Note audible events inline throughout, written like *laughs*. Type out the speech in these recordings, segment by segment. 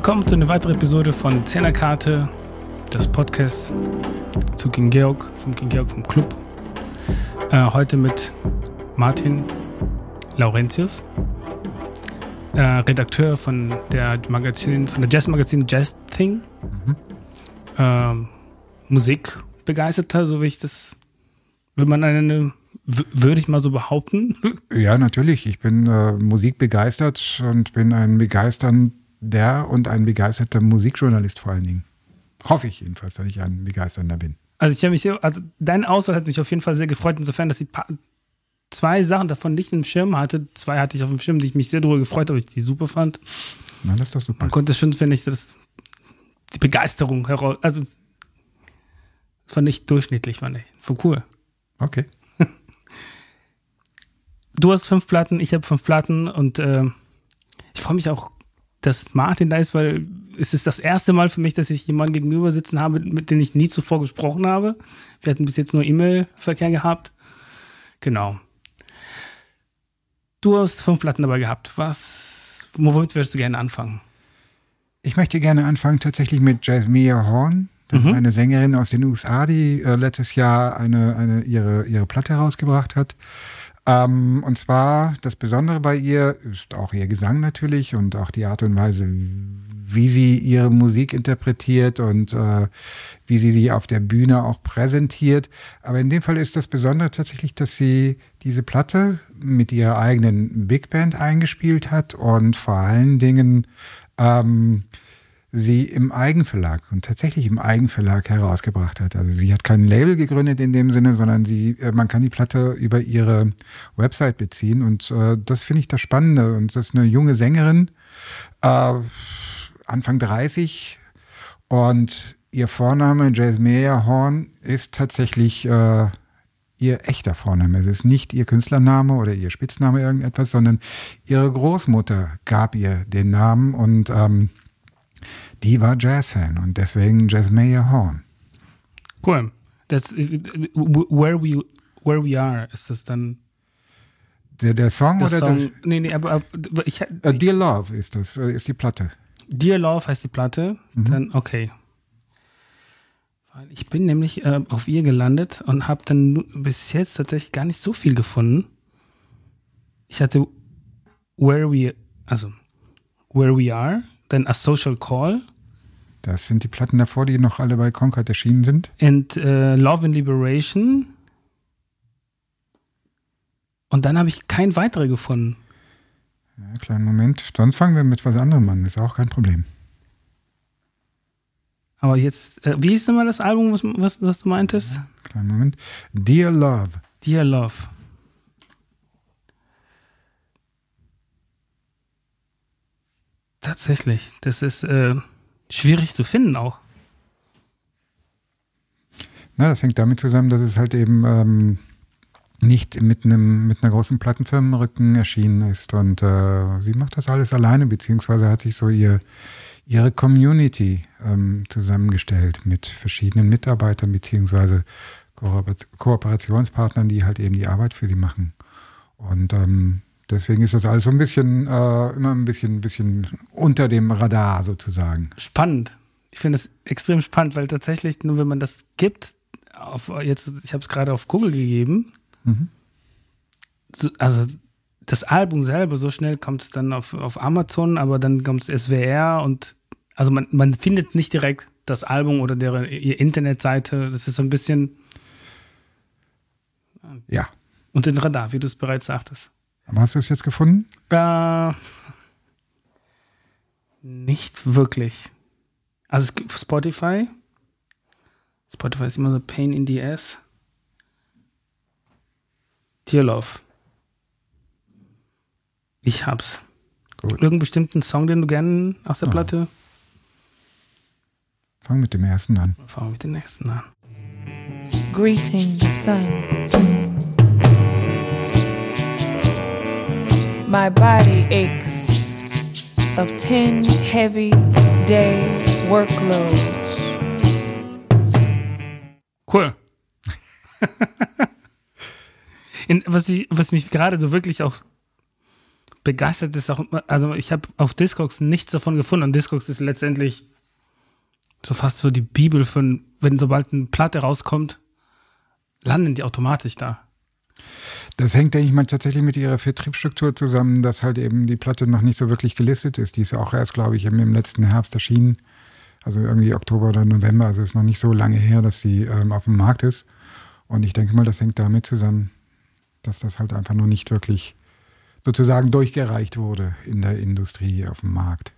Willkommen zu einer weiteren Episode von Zehnerkarte, des Podcasts zu King Georg, vom King Georg vom Club. Äh, heute mit Martin Laurentius, äh, Redakteur von der Magazin, von der Jazz-Magazin Jazz Thing. Mhm. Ähm, Musikbegeisterter, so wie ich das, würde man eine, würde ich mal so behaupten. *laughs* Ja, natürlich. Ich bin äh, musikbegeistert und bin ein begeistern der und ein begeisterter Musikjournalist vor allen Dingen. Hoffe ich jedenfalls, dass ich ein begeisternder bin. Also ich habe mich sehr, also deine Auswahl hat mich auf jeden Fall sehr gefreut, insofern, dass ich zwei Sachen davon nicht im Schirm hatte. Zwei hatte ich auf dem Schirm, die ich mich sehr darüber gefreut habe, ich die super fand. Na, das ist doch super. Man konnte schon, finde ich, das, die Begeisterung heraus, also fand ich durchschnittlich, fand ich. Voll cool. Okay. *laughs* Du hast fünf Platten, ich habe fünf Platten und äh, ich freue mich auch dass Martin da ist, weil es ist das erste Mal für mich, dass ich jemanden gegenüber sitzen habe, mit dem ich nie zuvor gesprochen habe. Wir hatten bis jetzt nur E-Mail-Verkehr gehabt. Genau. Du hast fünf Platten dabei gehabt. Was, womit würdest du gerne anfangen? Ich möchte gerne anfangen tatsächlich mit Jasmine Horn. Das mhm. ist eine Sängerin aus den USA, die äh, letztes Jahr eine, eine, ihre, ihre Platte herausgebracht hat. Ähm, und zwar das Besondere bei ihr ist auch ihr Gesang natürlich und auch die Art und Weise, wie sie ihre Musik interpretiert und äh, wie sie sie auf der Bühne auch präsentiert. Aber in dem Fall ist das Besondere tatsächlich, dass sie diese Platte mit ihrer eigenen Big Band eingespielt hat und vor allen Dingen ähm, sie im Eigenverlag und tatsächlich im Eigenverlag herausgebracht hat. Also sie hat kein Label gegründet in dem Sinne, sondern sie, äh, man kann die Platte über ihre Website beziehen und äh, das finde ich das Spannende. Und das ist eine junge Sängerin, äh, Anfang 30 und ihr Vorname Jasmine Horn ist tatsächlich äh, ihr echter Vorname. Es ist nicht ihr Künstlername oder ihr Spitzname irgendetwas, sondern ihre Großmutter gab ihr den Namen und ähm, die war Jazzfan und deswegen Jasmine Horn. Cool. Das, where, we, where We Are ist das dann. Der, der Song der oder Song, das? Nee, nee, aber ich, uh, Dear Love ist das, äh, ist die Platte. Dear Love heißt die Platte. Mhm. Dann, okay. Ich bin nämlich äh, auf ihr gelandet und habe dann bis jetzt tatsächlich gar nicht so viel gefunden. Ich hatte Where We, also Where We Are, dann A Social Call. Das sind die Platten davor, die noch alle bei Concord erschienen sind. And uh, Love and Liberation. Und dann habe ich kein weitere gefunden. Ja, kleinen Moment. Sonst fangen wir mit was anderem an. Ist auch kein Problem. Aber jetzt, äh, wie ist denn mal das Album, was, was, was du meintest? Ja, kleinen Moment. Dear Love. Dear Love. Tatsächlich. Das ist äh, schwierig zu finden auch. Na, das hängt damit zusammen, dass es halt eben ähm, nicht mit einem mit einer großen Plattenfirmenrücken erschienen ist. Und äh, sie macht das alles alleine, beziehungsweise hat sich so ihr, ihre Community ähm, zusammengestellt mit verschiedenen Mitarbeitern, beziehungsweise Kooperationspartnern, die halt eben die Arbeit für sie machen. Und ähm, Deswegen ist das alles so ein bisschen, äh, immer ein bisschen, ein bisschen unter dem Radar sozusagen. Spannend. Ich finde das extrem spannend, weil tatsächlich, nur wenn man das gibt, auf, jetzt, ich habe es gerade auf Google gegeben, mhm. so, also das Album selber, so schnell kommt es dann auf, auf Amazon, aber dann kommt es SWR und also man, man findet nicht direkt das Album oder deren ihre Internetseite. Das ist so ein bisschen ja. Und den Radar, wie du es bereits sagtest. Aber hast du es jetzt gefunden? Äh, nicht wirklich. Also es gibt Spotify. Spotify ist immer so Pain in the Ass. Dear Love. Ich hab's. Gut. Irgendeinen bestimmten Song, den du gerne aus der oh. Platte? Fang mit dem ersten an. Fang mit dem nächsten an. Greetings, son. My body aches of 10 heavy day workloads. Cool. *laughs* In, was, ich, was mich gerade so wirklich auch begeistert ist auch, also ich habe auf Discogs nichts davon gefunden und Discogs ist letztendlich so fast so die Bibel von, wenn sobald eine Platte rauskommt, landen die automatisch da. Das hängt, denke ich mal, tatsächlich mit ihrer Vertriebsstruktur zusammen, dass halt eben die Platte noch nicht so wirklich gelistet ist. Die ist auch erst, glaube ich, im letzten Herbst erschienen. Also irgendwie Oktober oder November. Also ist noch nicht so lange her, dass sie ähm, auf dem Markt ist. Und ich denke mal, das hängt damit zusammen, dass das halt einfach noch nicht wirklich sozusagen durchgereicht wurde in der Industrie auf dem Markt.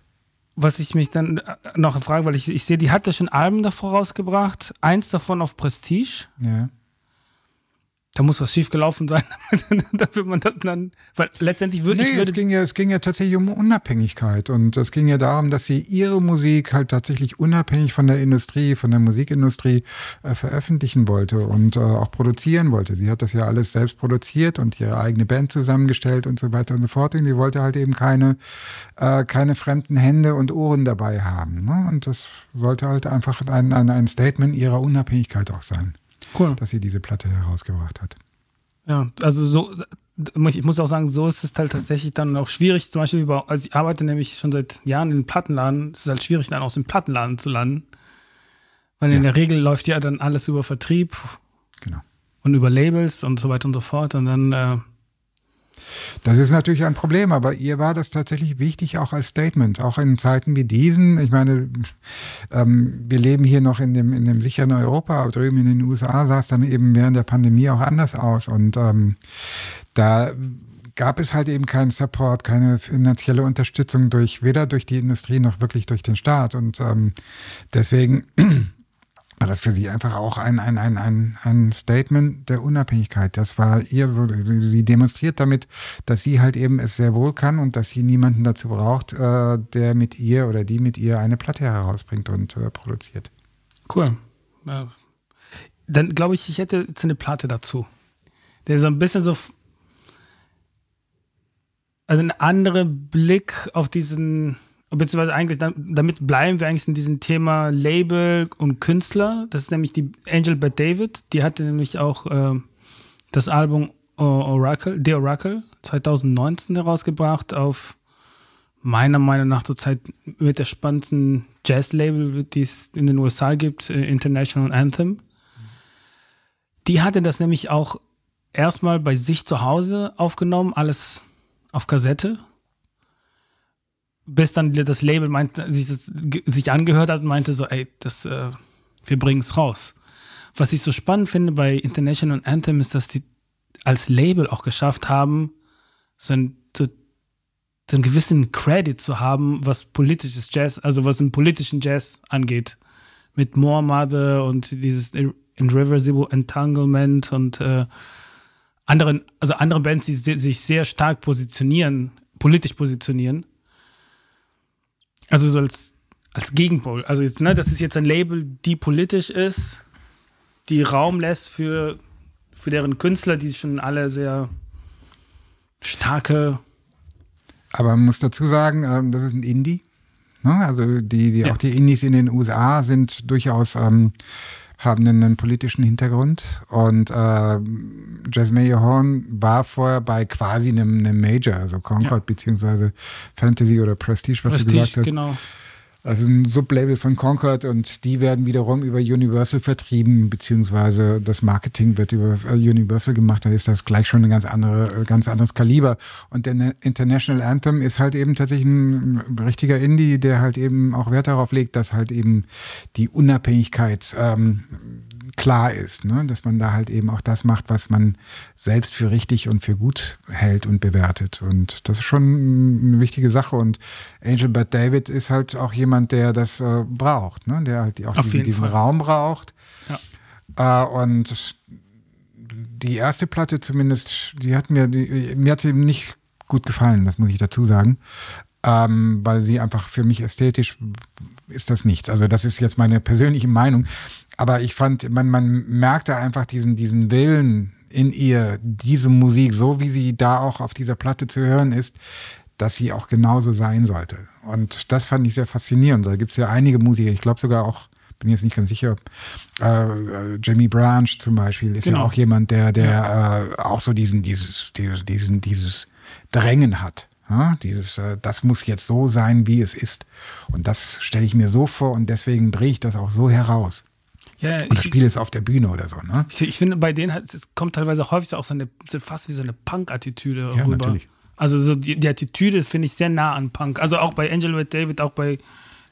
Was ich mich dann äh, noch frage, weil ich, ich sehe, die hat ja schon Alben davor rausgebracht, eins davon auf Prestige. Ja da muss was schief gelaufen sein, *laughs* damit man das dann, weil letztendlich würde nee, ich würde es ging ja, es ging ja tatsächlich um Unabhängigkeit und es ging ja darum, dass sie ihre Musik halt tatsächlich unabhängig von der Industrie, von der Musikindustrie äh, veröffentlichen wollte und äh, auch produzieren wollte. Sie hat das ja alles selbst produziert und ihre eigene Band zusammengestellt und so weiter und so fort. Und sie wollte halt eben keine, äh, keine fremden Hände und Ohren dabei haben. Ne? Und das sollte halt einfach ein, ein, ein Statement ihrer Unabhängigkeit auch sein cool. dass sie diese Platte herausgebracht hat. Ja, also so, ich muss auch sagen, so ist es halt tatsächlich dann auch schwierig, zum Beispiel über, also ich arbeite nämlich schon seit Jahren in den Plattenladen, es ist halt schwierig, dann aus dem Plattenladen zu landen. Weil ja. in der Regel läuft ja dann alles über Vertrieb. Genau. Und über Labels und so weiter und so fort. Und dann äh, das ist natürlich ein Problem, aber ihr war das tatsächlich wichtig, auch als Statement, auch in Zeiten wie diesen. Ich meine, ähm, wir leben hier noch in dem, in dem sicheren Europa, aber drüben in den USA sah es dann eben während der Pandemie auch anders aus. Und ähm, da gab es halt eben keinen Support, keine finanzielle Unterstützung durch weder durch die Industrie noch wirklich durch den Staat. Und ähm, deswegen war das für sie einfach auch ein, ein, ein, ein, ein Statement der Unabhängigkeit. Das war ihr so, sie demonstriert damit, dass sie halt eben es sehr wohl kann und dass sie niemanden dazu braucht, äh, der mit ihr oder die mit ihr eine Platte herausbringt und äh, produziert. Cool. Ja. Dann glaube ich, ich hätte jetzt eine Platte dazu. Der so ein bisschen so also ein anderer Blick auf diesen beziehungsweise eigentlich, damit bleiben wir eigentlich in diesem Thema Label und Künstler. Das ist nämlich die Angel Bad David. Die hatte nämlich auch äh, das Album Oracle, The Oracle 2019 herausgebracht auf meiner Meinung nach zurzeit mit der spannendsten Jazz-Label, die es in den USA gibt, äh, International Anthem. Die hatte das nämlich auch erstmal bei sich zu Hause aufgenommen, alles auf Kassette bis dann das Label meinte, sich, das, sich angehört hat und meinte so, ey, das, äh, wir bringen es raus. Was ich so spannend finde bei International Anthem ist, dass die als Label auch geschafft haben, so, ein, so, so einen gewissen Credit zu haben, was politisches Jazz, also was im politischen Jazz angeht. Mit More Mother und dieses Irreversible Entanglement und äh, anderen, also andere Bands, die sich sehr stark positionieren, politisch positionieren also so als, als Gegenpol. Also jetzt, ne, das ist jetzt ein Label, die politisch ist, die Raum lässt für, für deren Künstler, die schon alle sehr starke. Aber man muss dazu sagen, ähm, das ist ein Indie. Ne? Also die, die ja. auch die Indies in den USA sind durchaus ähm, haben einen politischen Hintergrund und äh, Jasmine Horn war vorher bei quasi einem, einem Major, also Concord ja. beziehungsweise Fantasy oder Prestige, was Prestige, du gesagt hast. Genau. Also ein Sublabel von Concord und die werden wiederum über Universal vertrieben, beziehungsweise das Marketing wird über äh, Universal gemacht. Da ist das gleich schon ein ganz, andere, äh, ganz anderes Kaliber. Und der International Anthem ist halt eben tatsächlich ein richtiger Indie, der halt eben auch Wert darauf legt, dass halt eben die Unabhängigkeit ähm, klar ist, ne? dass man da halt eben auch das macht, was man selbst für richtig und für gut hält und bewertet. Und das ist schon eine wichtige Sache. Und Angel Bad David ist halt auch jemand, der das äh, braucht, ne? der halt auch diesen, diesen Raum braucht. Ja. Äh, und die erste Platte zumindest, die hat mir, die, mir hat sie nicht gut gefallen, das muss ich dazu sagen. Ähm, weil sie einfach für mich ästhetisch ist das nichts. Also das ist jetzt meine persönliche Meinung aber ich fand, man, man merkte einfach diesen, diesen Willen in ihr, diese Musik, so wie sie da auch auf dieser Platte zu hören ist, dass sie auch genauso sein sollte. Und das fand ich sehr faszinierend. Da gibt es ja einige Musiker, ich glaube sogar auch, bin jetzt nicht ganz sicher, äh, äh, Jamie Branch zum Beispiel ist genau. ja auch jemand, der, der ja. äh, auch so diesen, dieses, dieses, diesen, dieses Drängen hat. Ja, dieses, äh, das muss jetzt so sein, wie es ist. Und das stelle ich mir so vor und deswegen breche ich das auch so heraus. Ja, Und das Spiel ist auf der Bühne oder so, ne? Ich, ich finde, bei denen hat, es kommt teilweise häufig auch so eine, fast wie so eine Punk-Attitüde Ja, rüber. natürlich. Also so die, die Attitüde finde ich sehr nah an Punk. Also auch bei Angel Red David, auch bei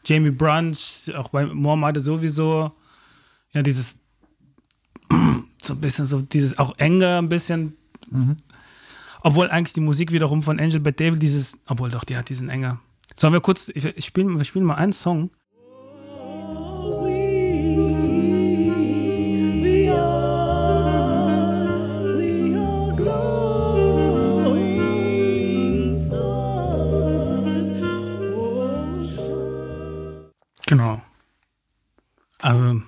Jamie Brunch, auch bei Mohammed sowieso. Ja, dieses *clears throat* so ein bisschen so dieses auch enger ein bisschen. Mhm. Obwohl eigentlich die Musik wiederum von Angel Bad David dieses, obwohl doch, die hat diesen enger. Sollen wir kurz, ich, ich spiel, wir spielen mal einen Song. Also,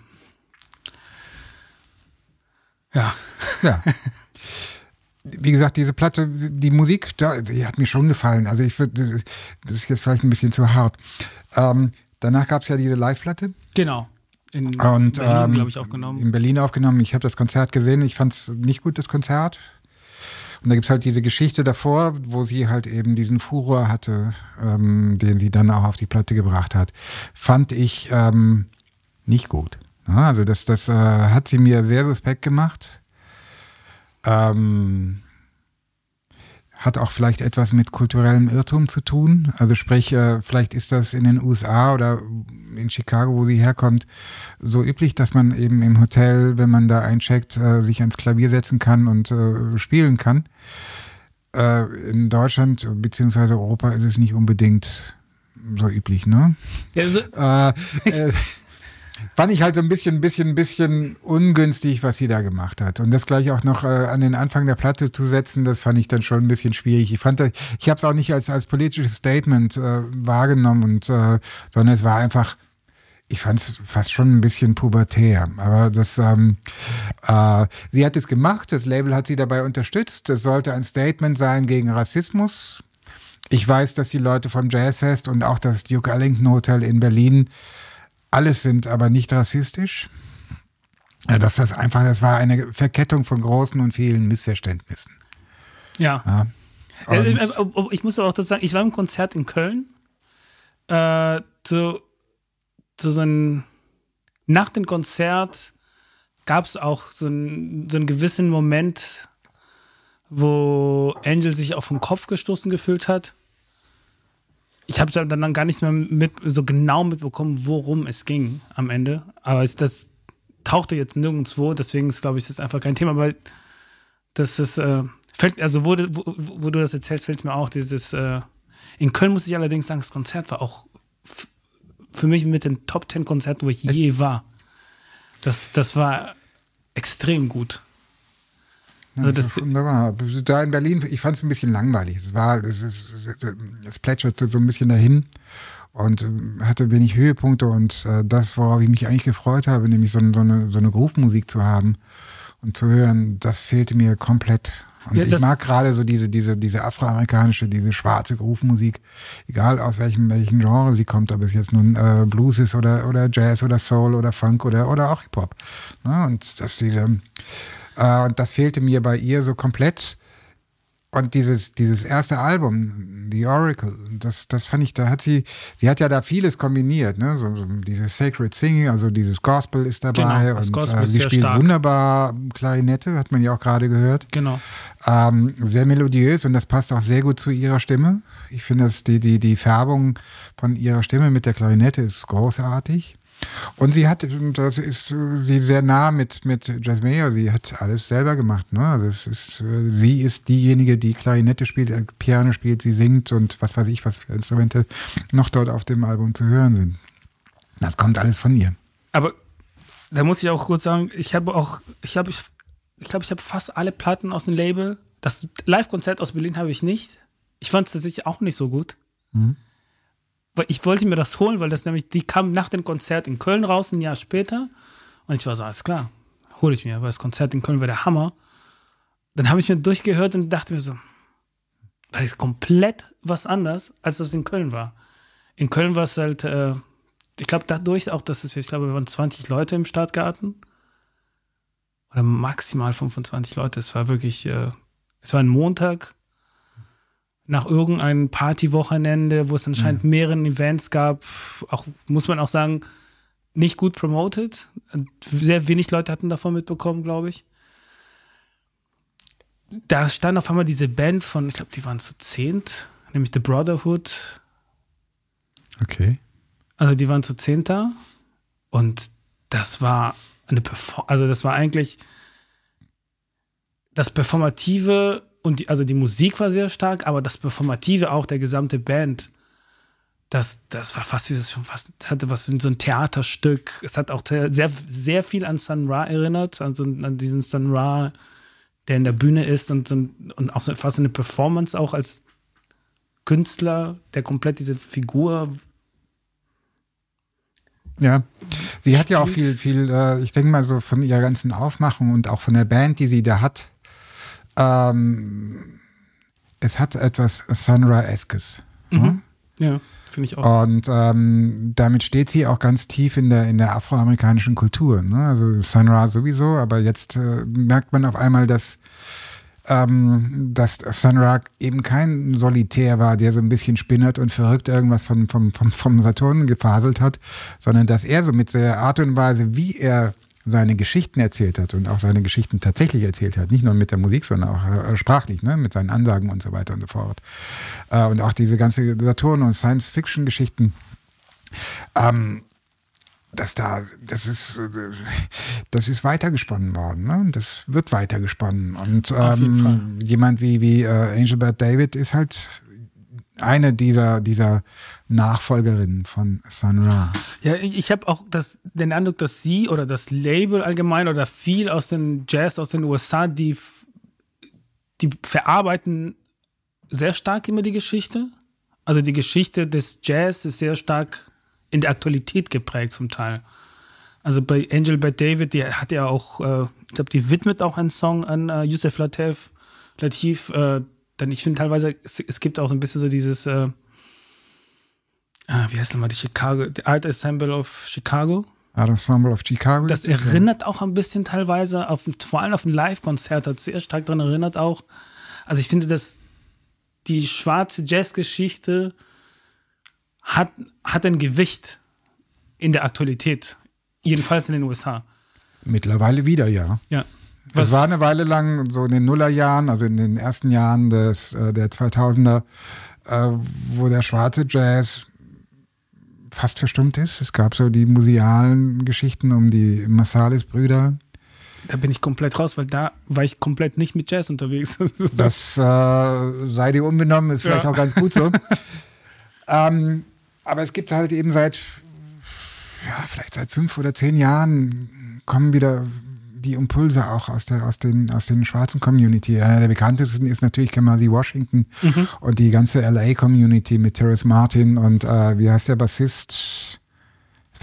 ja. Ja. *laughs* Wie gesagt, diese Platte, die Musik, die hat mir schon gefallen. Also ich würde, das ist jetzt vielleicht ein bisschen zu hart. Ähm, danach gab es ja diese Live-Platte. Genau. In Und Berlin, ähm, glaube ich, aufgenommen. In Berlin aufgenommen. Ich habe das Konzert gesehen. Ich fand es nicht gut, das Konzert. Und da gibt es halt diese Geschichte davor, wo sie halt eben diesen Furor hatte, ähm, den sie dann auch auf die Platte gebracht hat. Fand ich ähm, nicht gut. Also das, das äh, hat sie mir sehr suspekt gemacht. Ähm, hat auch vielleicht etwas mit kulturellem Irrtum zu tun. Also sprich, äh, vielleicht ist das in den USA oder in Chicago, wo sie herkommt, so üblich, dass man eben im Hotel, wenn man da eincheckt, äh, sich ans Klavier setzen kann und äh, spielen kann. Äh, in Deutschland bzw. Europa ist es nicht unbedingt so üblich, ne? Ja, Äh, *laughs* äh, fand ich halt so ein bisschen, bisschen, bisschen ungünstig, was sie da gemacht hat. Und das gleich auch noch äh, an den Anfang der Platte zu setzen, das fand ich dann schon ein bisschen schwierig. Ich fand, ich habe es auch nicht als, als politisches Statement äh, wahrgenommen, und, äh, sondern es war einfach, ich fand es fast schon ein bisschen pubertär. Aber das, ähm, äh, sie hat es gemacht, das Label hat sie dabei unterstützt. Es sollte ein Statement sein gegen Rassismus. Ich weiß, dass die Leute vom Jazzfest und auch das Duke Ellington Hotel in Berlin alles sind aber nicht rassistisch. Dass das einfach, das war eine Verkettung von großen und vielen Missverständnissen. ja. Ja. Äh, äh, ich muss aber auch das sagen, ich war im Konzert in Köln. Äh, zu, zu so einem, nach dem Konzert gab es auch so, ein, so einen gewissen Moment, wo Angel sich auf den Kopf gestoßen gefühlt hat. Ich habe dann dann gar nicht mehr mit, so genau mitbekommen, worum es ging am Ende. Aber es, das tauchte jetzt nirgendwo, deswegen ist, glaube ich, das einfach kein Thema. Aber das ist, äh, fällt, also wo, du- wo, wo du das erzählst, fällt mir auch dieses, äh, in Köln muss ich allerdings sagen, das Konzert war auch für mich mit den Top 10 Konzerten, wo ich je war. Das, das war extrem gut. Ja, Also das wunderbar. Da in Berlin, ich fand es ein bisschen langweilig. Es war, es, es, es plätscherte so ein bisschen dahin und ähm, hatte wenig Höhepunkte und äh, das, worauf ich mich eigentlich gefreut habe, nämlich so, so eine, so eine Groove-Musik zu haben und zu hören, das fehlte mir komplett. Und Ja, ich mag gerade so diese, diese, diese afroamerikanische, diese schwarze Groove-Musik, egal aus welchem, welchen Genre sie kommt, ob es jetzt nun äh, Blues ist oder, oder Jazz oder Soul oder Funk oder, oder auch Hip-Hop. Ne? Und dass diese, äh, und das fehlte mir bei ihr so komplett. Und dieses, dieses erste Album, The Oracle, das, das fand ich, da hat sie, sie hat ja da vieles kombiniert, ne? So, so dieses Sacred Singing, also dieses Gospel ist dabei Genau, das und Gospel äh, sie spielt stark. wunderbar Klarinette, hat man ja auch gerade gehört. Genau. Ähm, sehr melodiös und das passt auch sehr gut zu ihrer Stimme. Ich finde, dass die, die, die Färbung von ihrer Stimme mit der Klarinette ist großartig. Und sie hat, das ist sie sehr nah mit, mit Jazz Mayer, sie hat alles selber gemacht. Ne? Also es ist, sie ist diejenige, die Klarinette spielt, äh, Piano spielt, sie singt und was weiß ich, was für Instrumente noch dort auf dem Album zu hören sind. Das kommt alles von ihr. Aber da muss ich auch kurz sagen, ich habe auch, ich habe, ich, ich glaube, ich habe fast alle Platten aus dem Label. Das Live-Konzert aus Berlin habe ich nicht. Ich fand es tatsächlich auch nicht so gut. Mhm. Weil ich wollte mir das holen, weil das nämlich, die kam nach dem Konzert in Köln raus, ein Jahr später. Und ich war so, alles klar, hole ich mir, weil das Konzert in Köln war der Hammer. Dann habe ich mir durchgehört und dachte mir so, das ist komplett was anders, als das in Köln war. In Köln war es halt, äh, ich glaube, dadurch auch, dass es, ich glaube, wir waren 20 Leute im Stadtgarten. Oder maximal 25 Leute. Es war wirklich, äh, es war ein Montag. Nach irgendeinem Partywochenende, wo es anscheinend mhm. mehreren Events gab, auch, muss man auch sagen, nicht gut promoted. Sehr wenig Leute hatten davon mitbekommen, glaube ich. Da stand auf einmal diese Band von, ich glaube, die waren zu zehnt, nämlich The Brotherhood. Okay. Also die waren zu zehnt da und das war eine Perform also das war eigentlich das Performative und die, also die Musik war sehr stark, aber das Performative auch der gesamte Band, das, das war fast wie das schon fast, das hatte was wie so ein Theaterstück. Es hat auch sehr, sehr viel an Sun Ra erinnert, also an diesen Sun Ra, der in der Bühne ist und, und auch so fast eine Performance auch als Künstler, der komplett diese Figur ja, sie hat ja auch viel, viel, äh, ich denke mal so von ihrer ganzen Aufmachung und auch von der Band, die sie da hat, ähm, es hat etwas Sunra-eskes. Mhm. Ne? Ja, finde ich auch. Und ähm, damit steht sie auch ganz tief in der, in der afroamerikanischen Kultur. Ne? Also Sunra sowieso, aber jetzt äh, merkt man auf einmal, dass ähm, dass Sun eben kein Solitär war, der so ein bisschen spinnert und verrückt irgendwas vom, vom, vom, vom Saturn gefaselt hat, sondern dass er so mit der Art und Weise, wie er seine Geschichten erzählt hat und auch seine Geschichten tatsächlich erzählt hat, nicht nur mit der Musik, sondern auch äh, sprachlich, ne, mit seinen Ansagen und so weiter und so fort. Äh, und auch diese ganze Saturn- und Science-Fiction-Geschichten. Ähm, dass da, das ist, das ist weitergesponnen worden, ne? Das wird weitergesponnen. Und ähm, jemand wie, wie äh, Angelbert David ist halt eine dieser, dieser Nachfolgerinnen von Sun Ra. Ja, ich habe auch das, den Eindruck, dass sie oder das Label allgemein oder viel aus den Jazz aus den USA, die, die verarbeiten sehr stark immer die Geschichte. Also die Geschichte des Jazz ist sehr stark in der Aktualität geprägt zum Teil. Also bei Angel Bad David, die hat ja auch, äh, ich glaube, die widmet auch einen Song an äh, Yusuf Lateef, Latif. Äh, dann ich finde teilweise, es, es, gibt auch so ein bisschen so dieses, äh, ah, wie heißt nochmal, die Chicago, die Art Ensemble of Chicago. Art Ensemble of Chicago. Das erinnert auch ein bisschen teilweise, auf, vor allem auf ein Live-Konzert, hat sehr stark daran erinnert auch. Also ich finde, dass die schwarze Jazzgeschichte hat, hat ein Gewicht in der Aktualität. Jedenfalls in den USA. Mittlerweile wieder, ja. Ja. Was war eine Weile lang, so in den Nullerjahren, also in den ersten Jahren des, äh, der 2000er, äh, wo der schwarze Jazz fast verstummt ist. Es gab so die musealen Geschichten um die Marsalis-Brüder. Da bin ich komplett raus, weil da war ich komplett nicht mit Jazz unterwegs. *laughs* das äh, sei dir unbenommen, ist vielleicht ja. auch ganz gut so. *laughs* ähm, aber es gibt halt eben seit, ja, vielleicht seit fünf oder zehn Jahren kommen wieder die Impulse auch aus, der, aus, den, aus den schwarzen Community. Einer der bekanntesten ist natürlich Kamasi Washington mhm. und die ganze LA-Community mit Terrace Martin und äh, wie heißt der Bassist?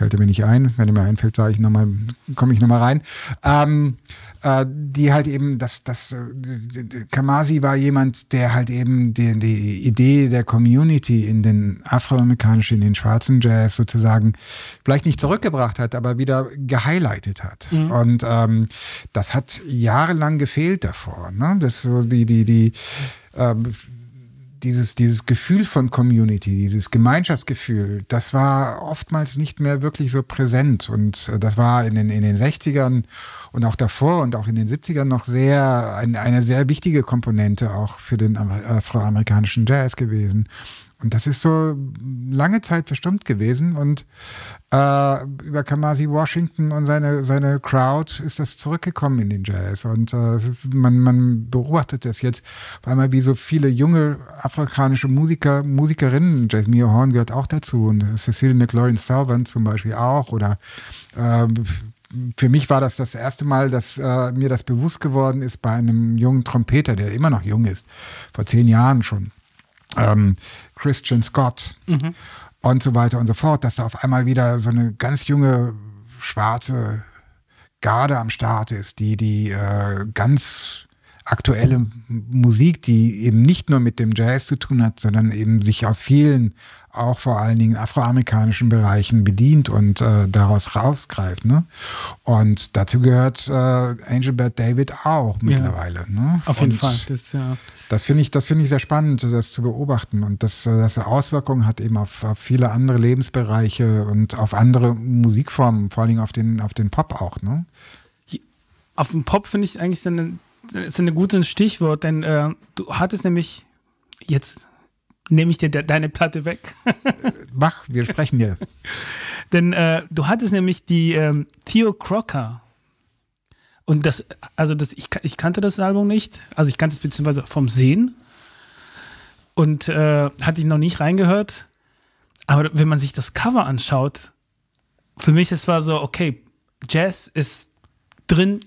Fällt mir nicht ein. Wenn er mir einfällt, sage ich noch mal, komme ich nochmal rein. Ähm, äh, die halt eben, das, das, äh, Kamasi war jemand, der halt eben die, die Idee der Community in den afroamerikanischen, in den schwarzen Jazz sozusagen vielleicht nicht zurückgebracht hat, aber wieder gehighlightet hat. Mhm. Und ähm, das hat jahrelang gefehlt davor. Ne? Das so die, die, die, ähm, dieses, dieses Gefühl von Community, dieses Gemeinschaftsgefühl, das war oftmals nicht mehr wirklich so präsent. Und äh, das war in den, in den 60ern und auch davor und auch in den 70ern noch sehr, ein, eine sehr wichtige Komponente auch für den afroamerikanischen Jazz gewesen. Und das ist so lange Zeit verstummt gewesen. Und äh, über Kamasi Washington und seine, seine Crowd ist das zurückgekommen in den Jazz. Und äh, man, man beobachtet das jetzt, weil man wie so viele junge afrikanische Musiker, Musikerinnen, Jasmine Horn gehört auch dazu und Cecile McLaurin Salvant zum Beispiel auch oder äh, für mich war das das erste Mal, dass äh, mir das bewusst geworden ist bei einem jungen Trompeter, der immer noch jung ist, vor zehn Jahren schon, ähm, Christian Scott mhm. und so weiter und so fort, dass da auf einmal wieder so eine ganz junge schwarze Garde am Start ist, die die äh, ganz aktuelle Musik, die eben nicht nur mit dem Jazz zu tun hat, sondern eben sich aus vielen, auch vor allen Dingen afroamerikanischen Bereichen bedient und äh, daraus rausgreift. Ne? Und dazu gehört äh, Angel Bert David auch mittlerweile. Ja, ne? Auf jeden und Fall. Das, ja. das finde ich, das finde ich sehr spannend, das zu beobachten und dass das Auswirkungen hat eben auf, auf, viele andere Lebensbereiche und auf andere Musikformen, vor allen Dingen auf den, auf den Pop auch. Ne? Auf den Pop finde ich eigentlich eine ist ein gutes Stichwort, denn äh, du hattest nämlich, jetzt nehme ich dir de deine Platte weg. Mach, wir sprechen hier. *laughs* denn äh, du hattest nämlich die ähm, Theo Crocker. Und das, also das, ich, ich kannte das Album nicht. Also ich kannte es beziehungsweise vom Sehen. Und äh, hatte ich noch nicht reingehört. Aber wenn man sich das Cover anschaut, für mich es war so, okay, Jazz ist drin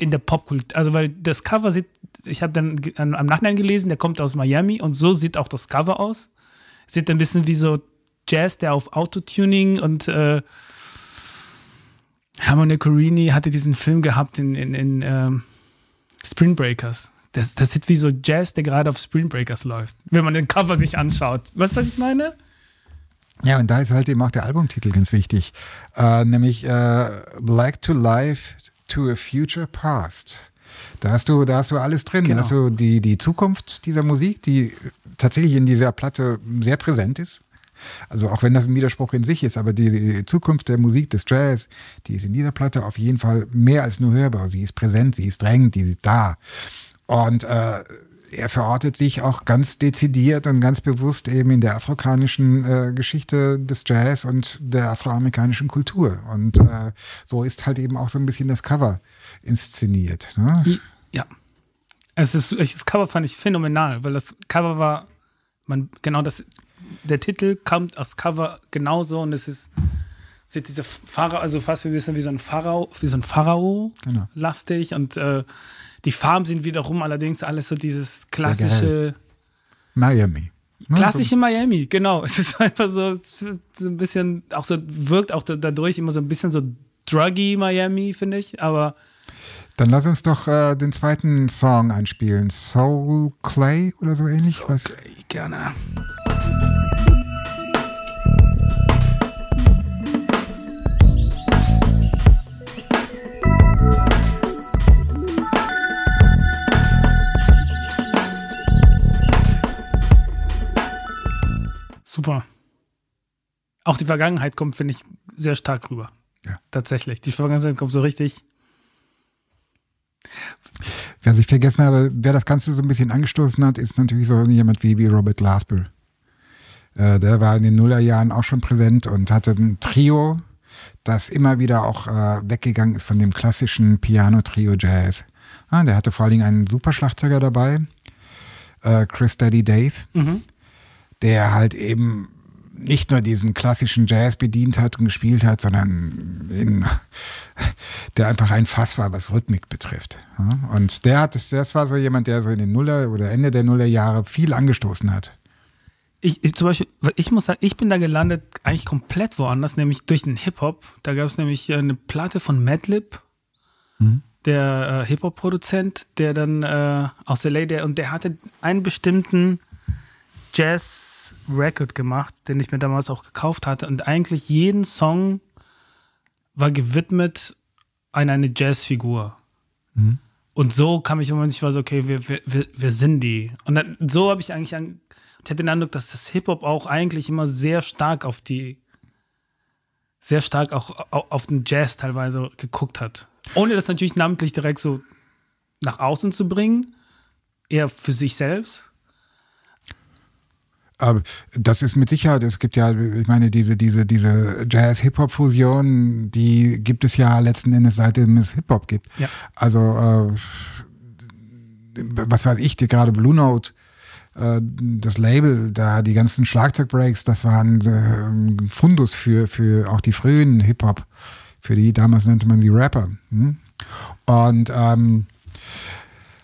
in der Popkultur, also weil das Cover sieht, ich habe dann am Nachhinein gelesen, der kommt aus Miami und so sieht auch das Cover aus. Sieht ein bisschen wie so Jazz, der auf Autotuning und äh, Harmony Corini hatte diesen Film gehabt in, in, in ähm, Spring Breakers. Das, das sieht wie so Jazz, der gerade auf Spring Breakers läuft, wenn man den Cover sich anschaut. Weißt du, was ich meine? Ja, und da ist halt eben auch der Albumtitel ganz wichtig, äh, nämlich äh, Black to Life to a Future Past. Da hast du, da hast du alles drin. Genau. Da hast du die, die Zukunft dieser Musik, die tatsächlich in dieser Platte sehr präsent ist. Also auch wenn das ein Widerspruch in sich ist, aber die, die, Zukunft der Musik des Jazz, die ist in dieser Platte auf jeden Fall mehr als nur hörbar. Sie ist präsent, sie ist drängend, die ist da. Und äh, er verortet sich auch ganz dezidiert und ganz bewusst eben in der afrikanischen äh, Geschichte des Jazz und der afroamerikanischen Kultur. Und äh, so ist halt eben auch so ein bisschen das Cover inszeniert. Ne? Ja. Es ist, das Cover fand ich phänomenal, weil das Cover war, man, genau das, der Titel kommt aus Cover genauso und es ist, sieht dieser Pharao, also fast wie ein bisschen wie so ein Pharao, wie so ein Pharao genau. lastig und äh, die Farben sind wiederum allerdings alles so dieses klassische. Miami. Klassische Miami, genau. *laughs* Es ist einfach so, so ein bisschen, auch so, wirkt auch dadurch immer so ein bisschen so druggy Miami, finde ich, aber. Dann lass uns doch äh, den zweiten Song einspielen. Soul Clay oder so ähnlich. Soul Clay, gerne. Super. Auch die Vergangenheit kommt, finde ich, sehr stark rüber. Ja. Tatsächlich. Die Vergangenheit kommt so richtig. Wer sich vergessen habe, wer das Ganze so ein bisschen angestoßen hat, ist natürlich so jemand wie, wie Robert Glasper. Äh, der war in den Nullerjahren auch schon präsent und hatte ein Trio, das immer wieder auch äh, weggegangen ist von dem klassischen Piano-Trio-Jazz. Ah, der hatte vor allen Dingen einen Superschlagzeuger dabei, äh, Chris Daddy Dave. Mhm der halt eben nicht nur diesen klassischen Jazz bedient hat und gespielt hat, sondern in, *laughs* der einfach ein Fass war, was Rhythmik betrifft. Und der hat, das war so jemand, der so in den Nuller oder Ende der Nullerjahre viel angestoßen hat. Ich, ich, zum Beispiel, ich muss sagen, ich bin da gelandet eigentlich komplett woanders, nämlich durch den Hip-Hop. Da gab es nämlich eine Platte von Madlib, mhm. der äh, Hip-Hop-Produzent, der dann äh, aus LA, der, und der hatte einen bestimmten Jazz Record gemacht, den ich mir damals auch gekauft hatte. Und eigentlich jeden Song war gewidmet an eine Jazzfigur. Mhm. Und so kam ich immer nicht, war so, okay, wir, wir, wir sind die. Und dann, so habe ich eigentlich, an, ich hatte den Eindruck, dass das Hip-Hop auch eigentlich immer sehr stark auf die, sehr stark auch auf den Jazz teilweise geguckt hat. Ohne das natürlich namentlich direkt so nach außen zu bringen, eher für sich selbst. Aber das ist mit Sicherheit, es gibt ja, ich meine, diese, diese, diese Jazz-Hip-Hop-Fusion, die gibt es ja letzten Endes, seitdem es Hip-Hop gibt. Ja. Also, äh, was weiß ich, gerade Blue Note, äh, das Label, da die ganzen Schlagzeugbreaks, das waren äh, Fundus für, für auch die frühen Hip-Hop, für die, damals nannte man sie Rapper. Hm? Und ähm,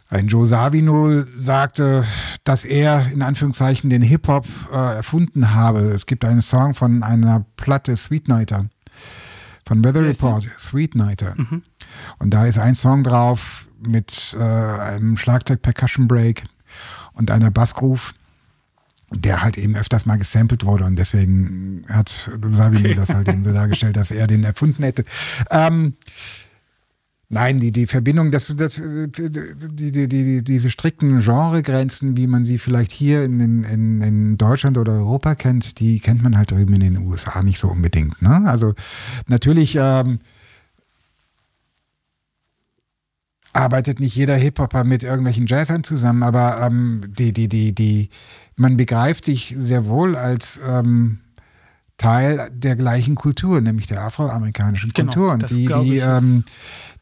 ein Joe Savino sagte, dass er in Anführungszeichen den Hip-Hop äh, erfunden habe. Es gibt einen Song von einer Platte Sweet Nighter von Weather Report, Sweet Nighter. Mhm. Und da ist ein Song drauf, mit äh, einem Schlagzeug-Percussion-Break und einer Bassgroove, der halt eben öfters mal gesampelt wurde und deswegen hat Savino okay. das halt eben so dargestellt, dass er den erfunden hätte. Ähm, Nein, die, die Verbindung, das, das, die, die, die, diese strikten Genregrenzen, wie man sie vielleicht hier in, in, in Deutschland oder Europa kennt, die kennt man halt drüben in den USA nicht so unbedingt. Ne? Also natürlich ähm, arbeitet nicht jeder Hip-Hopper mit irgendwelchen Jazzern zusammen, aber ähm, die, die, die, die, man begreift sich sehr wohl als ähm, Teil der gleichen Kultur, nämlich der afroamerikanischen genau, Kultur. Und die, die, ähm,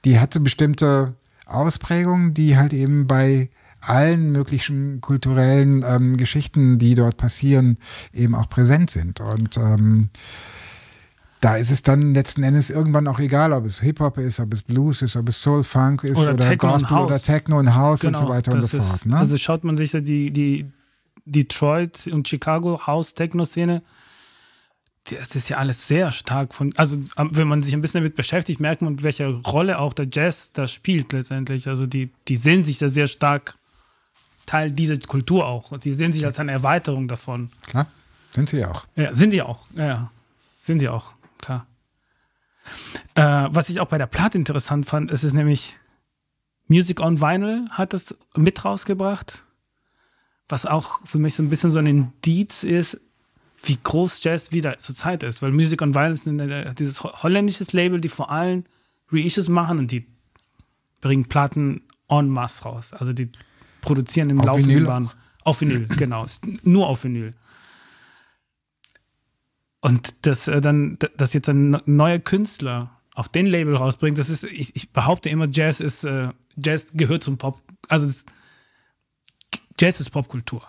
die hatte bestimmte Ausprägungen, die halt eben bei allen möglichen kulturellen ähm, Geschichten, die dort passieren, eben auch präsent sind. Und ähm, da ist es dann letzten Endes irgendwann auch egal, ob es Hip-Hop ist, ob es Blues ist, ob es Soul Funk ist oder, oder Gospel oder Techno und House genau, und so weiter und so ist, fort. Ne? Also schaut man sich die, die Detroit und Chicago House-Techno-Szene das ist ja alles sehr stark von, also wenn man sich ein bisschen damit beschäftigt, merkt man, welche Rolle auch der Jazz da spielt letztendlich. Also die, die sehen sich da sehr stark Teil dieser Kultur auch. Die sehen sich als eine Erweiterung davon. Klar, sind sie auch. Ja, sind die auch. Ja, ja. sind sie auch, klar. Äh, was ich auch bei der Platte interessant fand, ist es nämlich Music on Vinyl hat das mit rausgebracht, was auch für mich so ein bisschen so ein Indiz ist, wie groß Jazz wieder zur Zeit ist, weil Music on Violence ist dieses holländisches Label, die vor allem Reissues machen und die bringen Platten en masse raus. Also die produzieren im laufenden Band. Auf Vinyl, *clears throat* genau. Nur auf Vinyl. Und dass äh, dann, dass jetzt ein neuer Künstler auf den Label rausbringt, das ist, ich, ich behaupte immer, Jazz ist, äh, Jazz gehört zum Pop, also Jazz ist Popkultur.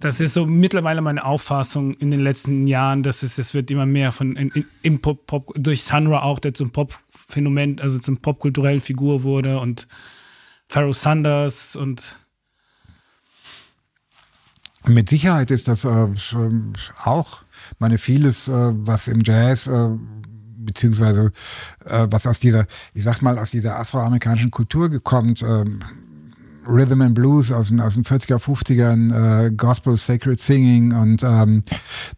Das ist so mittlerweile meine Auffassung in den letzten Jahren, dass es, es wird immer mehr von in, in, Pop, Pop, durch Sunra auch, der zum Pop-Phänomen, also zum popkulturellen Figur wurde und Pharaoh Sanders und mit Sicherheit ist das äh, auch, meine vieles, äh, was im Jazz äh, beziehungsweise äh, was aus dieser, ich sag mal, aus dieser afroamerikanischen Kultur gekommen, ähm, Rhythm and Blues aus den, aus den 40er, 50ern, äh, Gospel, Sacred Singing und ähm,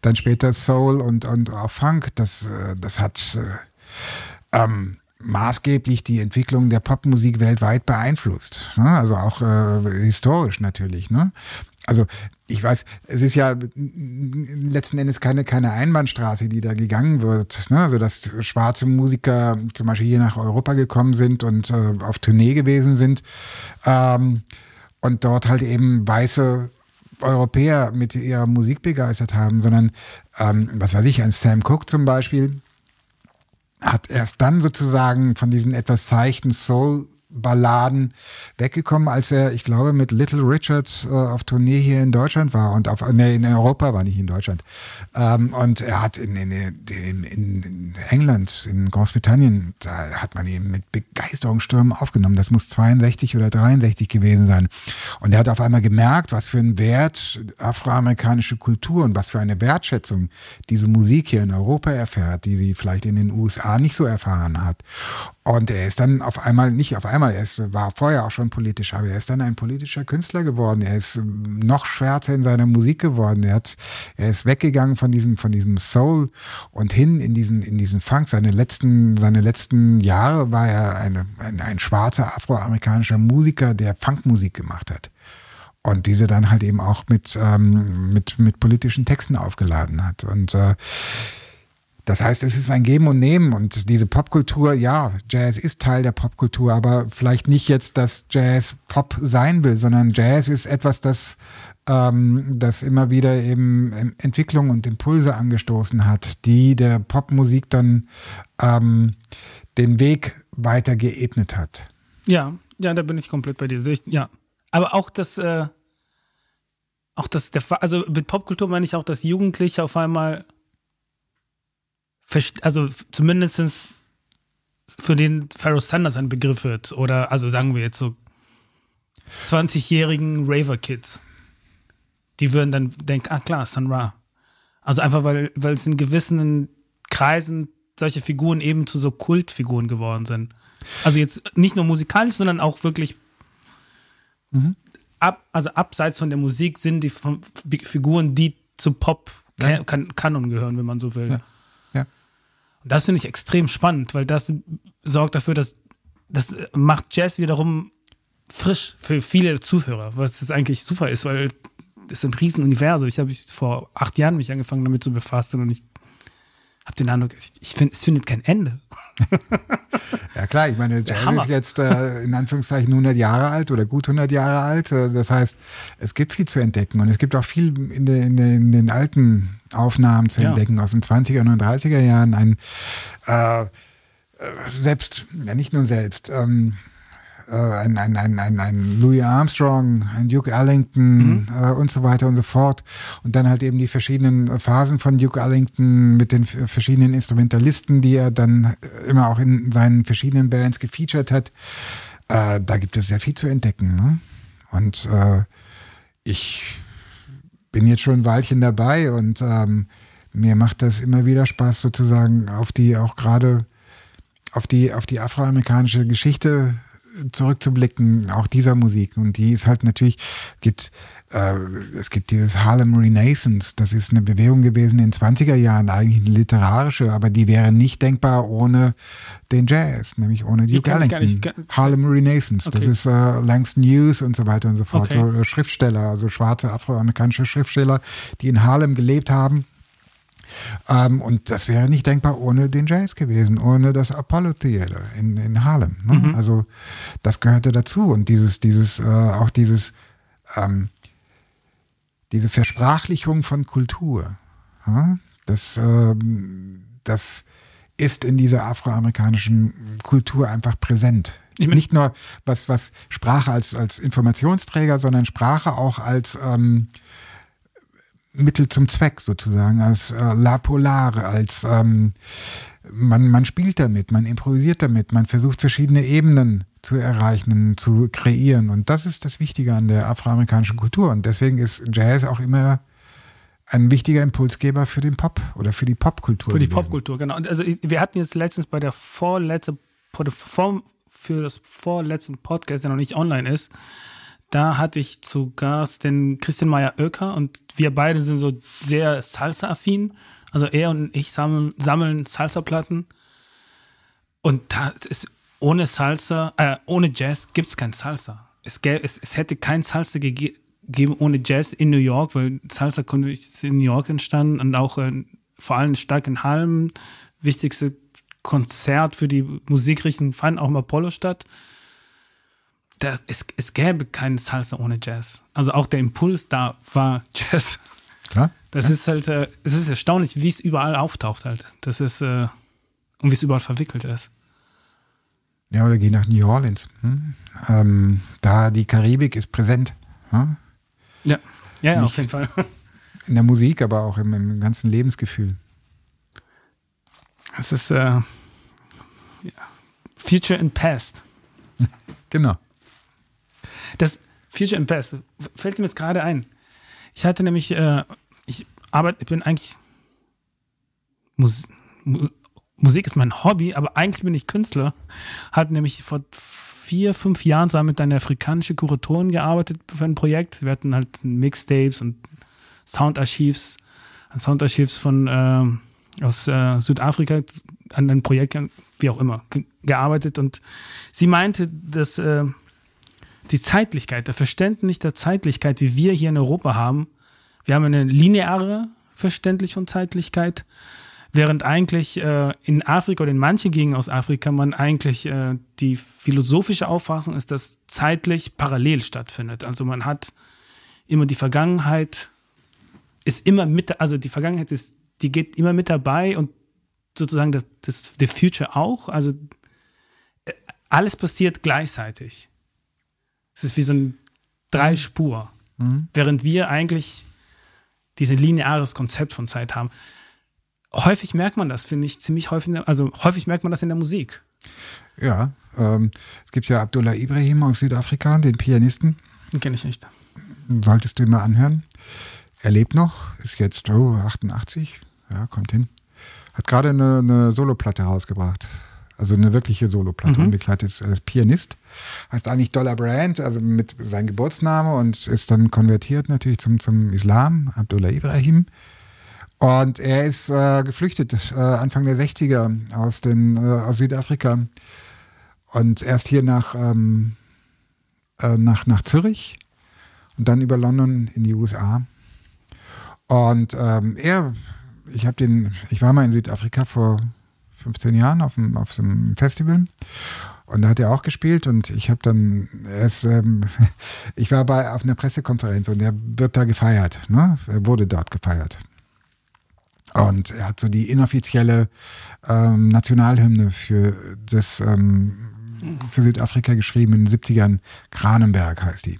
dann später Soul und, und auch Funk. Das, äh, das hat äh, ähm, maßgeblich die Entwicklung der Popmusik weltweit beeinflusst. Ne? Also auch äh, historisch natürlich. Ne? Also ich weiß, es ist ja letzten Endes keine, keine Einbahnstraße, die da gegangen wird. Ne? Also, dass schwarze Musiker zum Beispiel hier nach Europa gekommen sind und äh, auf Tournee gewesen sind ähm, und dort halt eben weiße Europäer mit ihrer Musik begeistert haben, sondern, ähm, was weiß ich, ein Sam Cooke zum Beispiel hat erst dann sozusagen von diesen etwas seichten Soul Balladen weggekommen, als er, ich glaube, mit Little Richard äh, auf Tournee hier in Deutschland war und auf, nee, in Europa war nicht in Deutschland. Ähm, und er hat in, in, in, in, England, in Großbritannien, da hat man ihn mit Begeisterungsstürmen aufgenommen. Das muss 62 oder 63 gewesen sein. Und er hat auf einmal gemerkt, was für einen Wert afroamerikanische Kultur und was für eine Wertschätzung diese Musik hier in Europa erfährt, die sie vielleicht in den USA nicht so erfahren hat. Und er ist dann auf einmal, nicht auf einmal, er ist, war vorher auch schon politisch, aber er ist dann ein politischer Künstler geworden. Er ist ähm, noch schwärzer in seiner Musik geworden. Er, hat, er ist weggegangen von diesem, von diesem Soul und hin in diesen, in diesen Funk. Seine letzten, seine letzten Jahre war er eine, ein, ein schwarzer afroamerikanischer Musiker, der Funkmusik gemacht hat. Und diese dann halt eben auch mit, ähm, mit, mit politischen Texten aufgeladen hat. Und äh, das heißt, es ist ein Geben und Nehmen und diese Popkultur, ja, Jazz ist Teil der Popkultur, aber vielleicht nicht jetzt, dass Jazz Pop sein will, sondern Jazz ist etwas, das, ähm, das immer wieder eben Entwicklung und Impulse angestoßen hat, die der Popmusik dann ähm, den Weg weiter geebnet hat. Ja, ja, da bin ich komplett bei dir. Ja, aber auch das, äh, auch das, der, also mit Popkultur meine ich auch, dass Jugendliche auf einmal also zumindest für den Pharaoh Sanders ein Begriff wird. Oder, also sagen wir jetzt so 20-jährigen Raver-Kids. Die würden dann denken, ah klar, Sun Ra. Also einfach, weil, weil es in gewissen Kreisen solche Figuren eben zu so Kultfiguren geworden sind. Also jetzt nicht nur musikalisch, sondern auch wirklich Mhm. ab, also abseits von der Musik sind die Figuren, die zu Pop Ja. kan Kanon gehören, wenn man so will. Ja. Und das finde ich extrem spannend, weil das sorgt dafür, dass das macht Jazz wiederum frisch für viele Zuhörer, was es eigentlich super ist, weil es sind Riesenuniversen. Ich habe vor acht Jahren mich angefangen damit zu befassen und ich habe den Eindruck, ich, finde, es findet kein Ende. *laughs* Ja klar, ich meine, der Jazz ist jetzt äh, in Anführungszeichen 100 Jahre alt oder gut 100 Jahre alt. Äh, Das heißt, es gibt viel zu entdecken und es gibt auch viel in, de, in, de, in den alten Aufnahmen zu Ja. entdecken aus den 20er und 30er Jahren. Ein, äh, selbst, ja nicht nur selbst, ähm, äh, ein, ein, ein, ein, ein Louis Armstrong, ein Duke Ellington äh, und so weiter und so fort. Und dann halt eben die verschiedenen Phasen von Duke Ellington mit den verschiedenen Instrumentalisten, die er dann äh, immer auch in seinen verschiedenen Bands gefeatured hat. Äh, da gibt es sehr viel zu entdecken. Ne? Und äh, ich bin jetzt schon ein Weilchen dabei und ähm, mir macht das immer wieder Spaß, sozusagen auf die auch gerade auf die, auf die afroamerikanische Geschichte zurückzublicken, auch dieser Musik. Und die ist halt natürlich, gibt, es gibt dieses Harlem Renaissance, das ist eine Bewegung gewesen in den 20er Jahren, eigentlich eine literarische, aber die wäre nicht denkbar ohne den Jazz, nämlich ohne Duke Ellington. nicht- Harlem Renaissance, das Okay. ist äh, Langston Hughes und so weiter und so fort. Okay. So äh, Schriftsteller, also schwarze afroamerikanische Schriftsteller, die in Harlem gelebt haben. Ähm, und das wäre nicht denkbar ohne den Jazz gewesen, ohne das Apollo Theater in, in Harlem. Ne? Mhm. Also das gehörte dazu. Und dieses, dieses, äh, auch dieses, ähm, diese Versprachlichung von Kultur, das, ähm, das ist in dieser afroamerikanischen Kultur einfach präsent. Ich mein- nicht nur was, was Sprache als, als Informationsträger, sondern Sprache auch als ähm, Mittel zum Zweck sozusagen, als äh, La Polare, als ähm, man, man spielt damit, man improvisiert damit, man versucht verschiedene Ebenen zu erreichen, zu kreieren. Und das ist das Wichtige an der afroamerikanischen Kultur. Und deswegen ist Jazz auch immer ein wichtiger Impulsgeber für den Pop oder für die Popkultur. Für die. Popkultur, genau. Und also wir hatten jetzt letztens bei der vorletzte, vor der Form für das vorletzten Podcast, der noch nicht online ist, da hatte ich zu Gast den Christian Meyer Oecker und wir beide sind so sehr Salsa-affin. Also er und ich sammeln, sammeln Salsa-Platten. Und da ist ohne Salsa, äh, ohne Jazz gibt es kein Salsa. Es, gäbe, es, es hätte kein Salsa gege gegeben ohne Jazz in New York, weil Salsa ist in New York entstanden und auch äh, vor allem stark in Halm. Wichtigste Konzert für die Musikrichtung fand auch im Apollo statt. Da, es, es gäbe keinen Salsa ohne Jazz. Also auch der Impuls da war *laughs* Jazz. Klar. Das ist halt, äh, es ist erstaunlich, wie es überall auftaucht halt. Das ist, äh, und wie es überall verwickelt ist. Ja, oder geh nach New Orleans. Hm? Ähm, da die Karibik ist präsent. Hm? Ja, ja, ja auf jeden Fall. *laughs* In der Musik, aber auch im, im ganzen Lebensgefühl. Es ist, äh, ja. Future and Past. *laughs* Genau. Das Future and Past fällt mir jetzt gerade ein. Ich hatte nämlich, äh, ich arbeite, ich bin eigentlich Mus Mu Musik ist mein Hobby, aber eigentlich bin ich Künstler. Hat nämlich vor vier, fünf Jahren zusammen mit einer afrikanischen Kuratorin gearbeitet für ein Projekt. Wir hatten halt Mixtapes und Soundarchivs, Soundarchivs von ähm, aus äh, Südafrika an einem Projekt, wie auch immer, ge gearbeitet. Und sie meinte, dass äh, die Zeitlichkeit, der Verständnis der Zeitlichkeit, wie wir hier in Europa haben, wir haben eine lineare Verständnis von Zeitlichkeit, während eigentlich äh, in Afrika oder in manchen Gegenden aus Afrika man eigentlich äh, die philosophische Auffassung ist, dass zeitlich parallel stattfindet. Also man hat immer die Vergangenheit, ist immer mit, also die Vergangenheit ist, die geht immer mit dabei und sozusagen das, das the Future auch. Also äh, alles passiert gleichzeitig. Es ist wie so ein Dreispur, Mhm. während wir eigentlich dieses lineares Konzept von Zeit haben. Häufig merkt man das, finde ich, ziemlich häufig, also häufig merkt man das in der Musik. Ja, ähm, es gibt ja Abdullah Ibrahim aus Südafrika, den Pianisten. Den kenne ich nicht. Solltest du ihn mal anhören. Er lebt noch, ist jetzt oh, 88, ja, kommt hin. Hat gerade eine, eine Soloplatte rausgebracht. Also eine wirkliche Soloplatte Mhm. und begleitet als Pianist. Heißt eigentlich Dollar Brand, also mit seinem Geburtsname und ist dann konvertiert natürlich zum, zum Islam, Abdullah Ibrahim. Und er ist äh, geflüchtet äh, Anfang der 60er aus, den, äh, aus Südafrika und erst hier nach, ähm, äh, nach, nach Zürich und dann über London in die USA. Und ähm, er, ich habe den, ich war mal in Südafrika vor 15 Jahren auf, dem, auf einem Festival und da hat er auch gespielt und ich habe dann, er ist, ähm, *laughs* ich war bei auf einer Pressekonferenz und er wird da gefeiert, ne? Er wurde dort gefeiert. Und er hat so die inoffizielle ähm, Nationalhymne für das ähm, für Südafrika geschrieben in den 70ern. Kranenberg heißt die.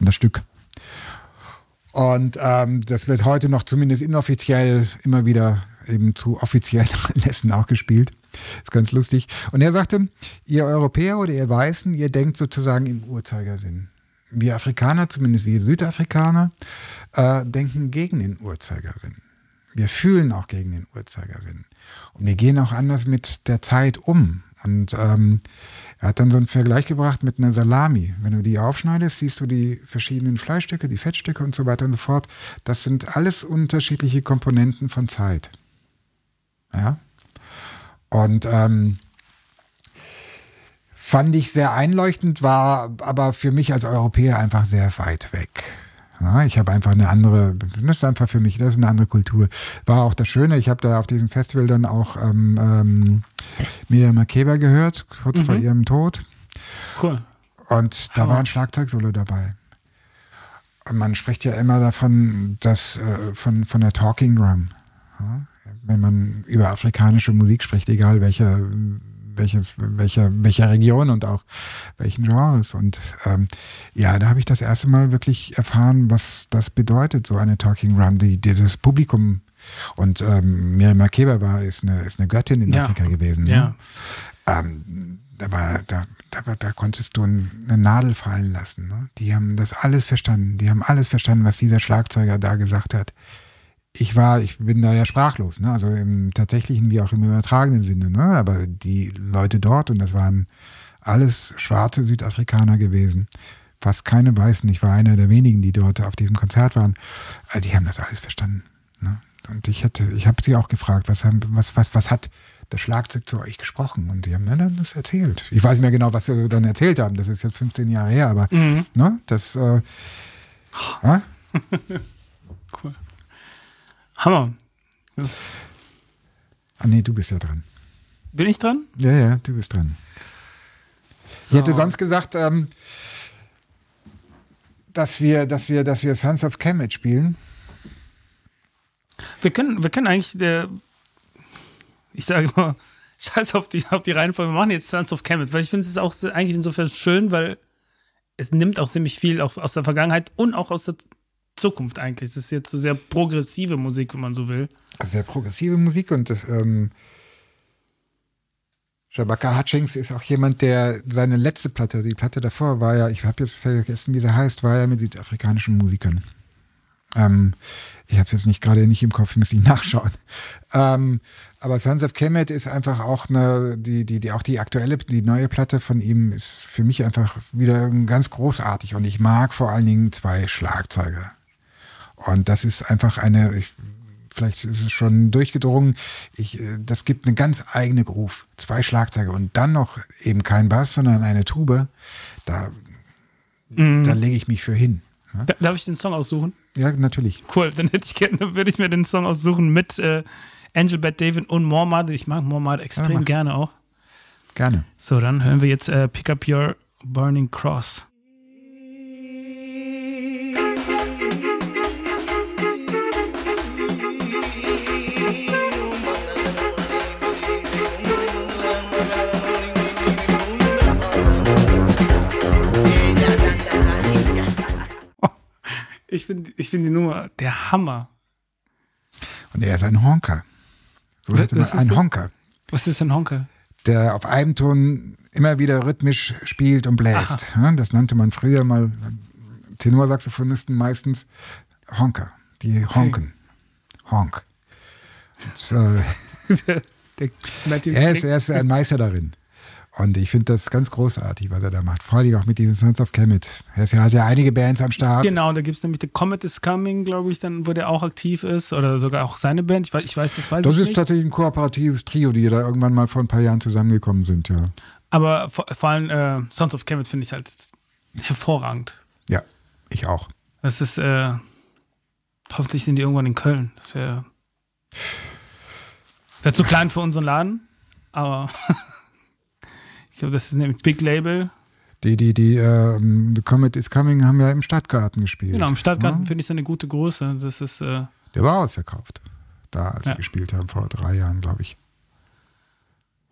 Und das Stück. Und ähm, das wird heute noch zumindest inoffiziell immer wieder eben zu offiziellen *laughs* Anlässen auch gespielt. Ist ganz lustig. Und er sagte, ihr Europäer oder ihr Weißen, ihr denkt sozusagen im Uhrzeigersinn. Wir Afrikaner, zumindest wir Südafrikaner, äh, denken gegen den Uhrzeigersinn. Wir fühlen auch gegen den Uhrzeigersinn. Und wir gehen auch anders mit der Zeit um. Und ähm, er hat dann so einen Vergleich gebracht mit einer Salami. Wenn du die aufschneidest, siehst du die verschiedenen Fleischstücke, die Fettstücke und so weiter und so fort. Das sind alles unterschiedliche Komponenten von Zeit. Ja. Und ähm, fand ich sehr einleuchtend, war aber für mich als Europäer einfach sehr weit weg. Ja, ich habe einfach eine andere, das ist einfach für mich, das ist eine andere Kultur. War auch das Schöne, ich habe da auf diesem Festival dann auch ähm, ähm, Miriam Makeba gehört, kurz vor ihrem Tod. Cool. Und da Hammer. war ein Schlagzeug-Solo dabei. Und man spricht ja immer davon, dass äh, von, von der Talking Drum. Ja? Wenn man über afrikanische Musik spricht, egal welcher, welches, welcher, welcher Region und auch welchen Genres. Und ähm, ja, da habe ich das erste Mal wirklich erfahren, was das bedeutet, so eine Talking Drum, die, die das Publikum und ähm, Miriam Makeba war, ist eine, ist eine Göttin in Ja. Afrika gewesen. ne? Ja. ähm, da, war, da, da, da konntest du ein- eine Nadel fallen lassen. Ne? Die haben das alles verstanden. Die haben alles verstanden, was dieser Schlagzeuger da gesagt hat. Ich war, ich bin da ja sprachlos, ne? also im tatsächlichen wie auch im übertragenen Sinne. Ne? Aber die Leute dort, und das waren alles schwarze Südafrikaner gewesen, fast keine Weißen. Ich war einer der wenigen, die dort auf diesem Konzert waren. äh, Die haben das alles verstanden. Ne? Und ich hätte, ich habe sie auch gefragt, was, haben, was, was, was hat das Schlagzeug zu euch gesprochen? Und die haben mir dann das erzählt. Ich weiß nicht mehr genau, was sie dann erzählt haben. Das ist jetzt 15 Jahre her, aber Mhm. ne, das äh, ja, *laughs* Cool. Hammer. Das, Ah, nee, du bist ja dran. bin ich dran? Ja, ja, du bist dran. Ich hätte sonst gesagt, ähm, dass wir, dass wir, dass wir Sons of Kemet spielen. Wir können, wir können eigentlich der. Ich sage immer, *laughs* scheiß auf die, auf die Reihenfolge, wir machen jetzt Sons of Kemet, weil ich finde es auch eigentlich insofern schön, weil es nimmt auch ziemlich viel auch aus der Vergangenheit und auch aus der Zukunft eigentlich. Es ist jetzt so sehr progressive Musik, wenn man so will. sehr progressive Musik und das, ähm, Shabaka Hutchings ist auch jemand, der seine letzte Platte, die Platte davor war ja, ich habe jetzt vergessen, wie sie heißt, war ja mit südafrikanischen Musikern. Ähm, ich habe es jetzt nicht gerade nicht im Kopf, müsste ich nachschauen. *laughs* Ähm, aber Sons of Kemet ist einfach auch eine, die, die, die, auch die aktuelle, die neue Platte von ihm ist für mich einfach wieder ganz großartig und ich mag vor allen Dingen zwei Schlagzeuge. Und das ist einfach eine, ich, vielleicht ist es schon durchgedrungen, ich, äh, das gibt eine ganz eigene Groove. Zwei Schlagzeuge und dann noch eben kein Bass, sondern eine Tube. Da, da lege ich mich für hin. Ja, Da, darf ich den Song aussuchen? ja natürlich. Cool, dann hätte ich gerne, würde ich mir den Song aussuchen mit äh, Angel Bad David und Mormad. Ich mag Mormad extrem mach. gerne auch. Gerne. So, dann hören wir jetzt äh, Pick Up Your Burning Cross. Ich finde ich find die Nummer der Hammer. Und er ist ein Honker. So Was- man ein das? Honker, Was ist ein Honker? der auf einem Ton immer wieder rhythmisch spielt und bläst. Ja, das nannte man früher mal Tenorsaxophonisten meistens Honker. Die honken. Honk. *laughs* Und, äh, Der Matthew er, ist, er ist ein Meister darin. Und ich finde das ganz großartig, was er da macht. Vor allem auch mit diesen Sons of Kemet. Er ist ja, hat ja einige Bands am Start. Genau, da gibt es nämlich The Comet is Coming, glaube ich, dann, wo der auch aktiv ist. Oder sogar auch seine Band. Ich weiß, ich weiß das weiß Das ich ist nicht. tatsächlich ein kooperatives Trio, die da irgendwann mal vor ein paar Jahren zusammengekommen sind, ja. Aber vor, vor allem äh, Sons of Kemet finde ich halt hervorragend. Ja, ich auch. Das ist, äh, hoffentlich sind die irgendwann in Köln. Das wäre wär zu klein für unseren Laden, aber *laughs* ich glaube, das ist nämlich Big Label. Die, die, die, ähm, The Comet is Coming haben ja im Stadtgarten gespielt. Genau, im Stadtgarten Ja? finde ich es eine gute Größe. Das ist, äh, Der war ausverkauft. Da, als Ja. sie gespielt haben, vor drei Jahren, glaube ich.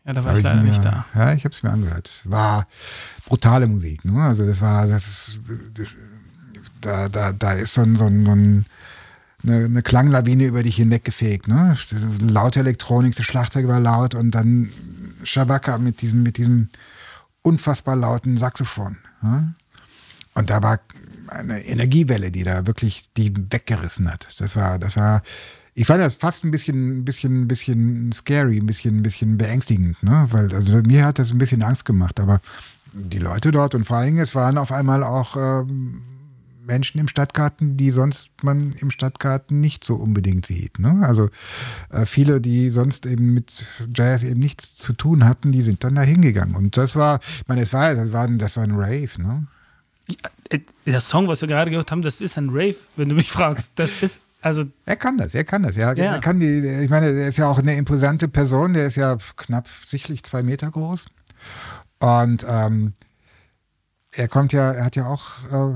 ja, da war Hab ich leider mir, nicht da. Ja, ich habe es mir angehört. War brutale Musik. Ne? Also das war, das ist, das, da, da, da ist so ein, so ein, so ein eine, eine Klanglawine über dich hinweggefegt. Ne? Laute Elektronik, das Schlagzeug war laut und dann Shabaka mit diesem, mit diesem unfassbar lauten Saxophon. Und da war eine Energiewelle, die da wirklich die weggerissen hat. Das war, das war, ich fand das fast ein bisschen, ein bisschen, ein bisschen scary, ein bisschen, ein bisschen beängstigend, ne? Weil, also mir hat das ein bisschen Angst gemacht, aber die Leute dort und vor allen Dingen, es waren auf einmal auch ähm, Menschen im Stadtgarten, die sonst man im Stadtgarten nicht so unbedingt sieht. Ne? Also äh, viele, die sonst eben mit Jazz eben nichts zu tun hatten, die sind dann da hingegangen. Und das war, ich meine, das war, das war, ein- das war ein Rave, ne? Äh, Der Song, was wir gerade gehört haben, das ist ein Rave, wenn du mich fragst. Das ist, also, Er kann das, er kann das, ja. Ja. Er kann die, ich meine, er ist ja auch eine imposante Person, der ist ja knapp sichtlich zwei Meter groß. Und ähm, er kommt ja, er hat ja auch äh,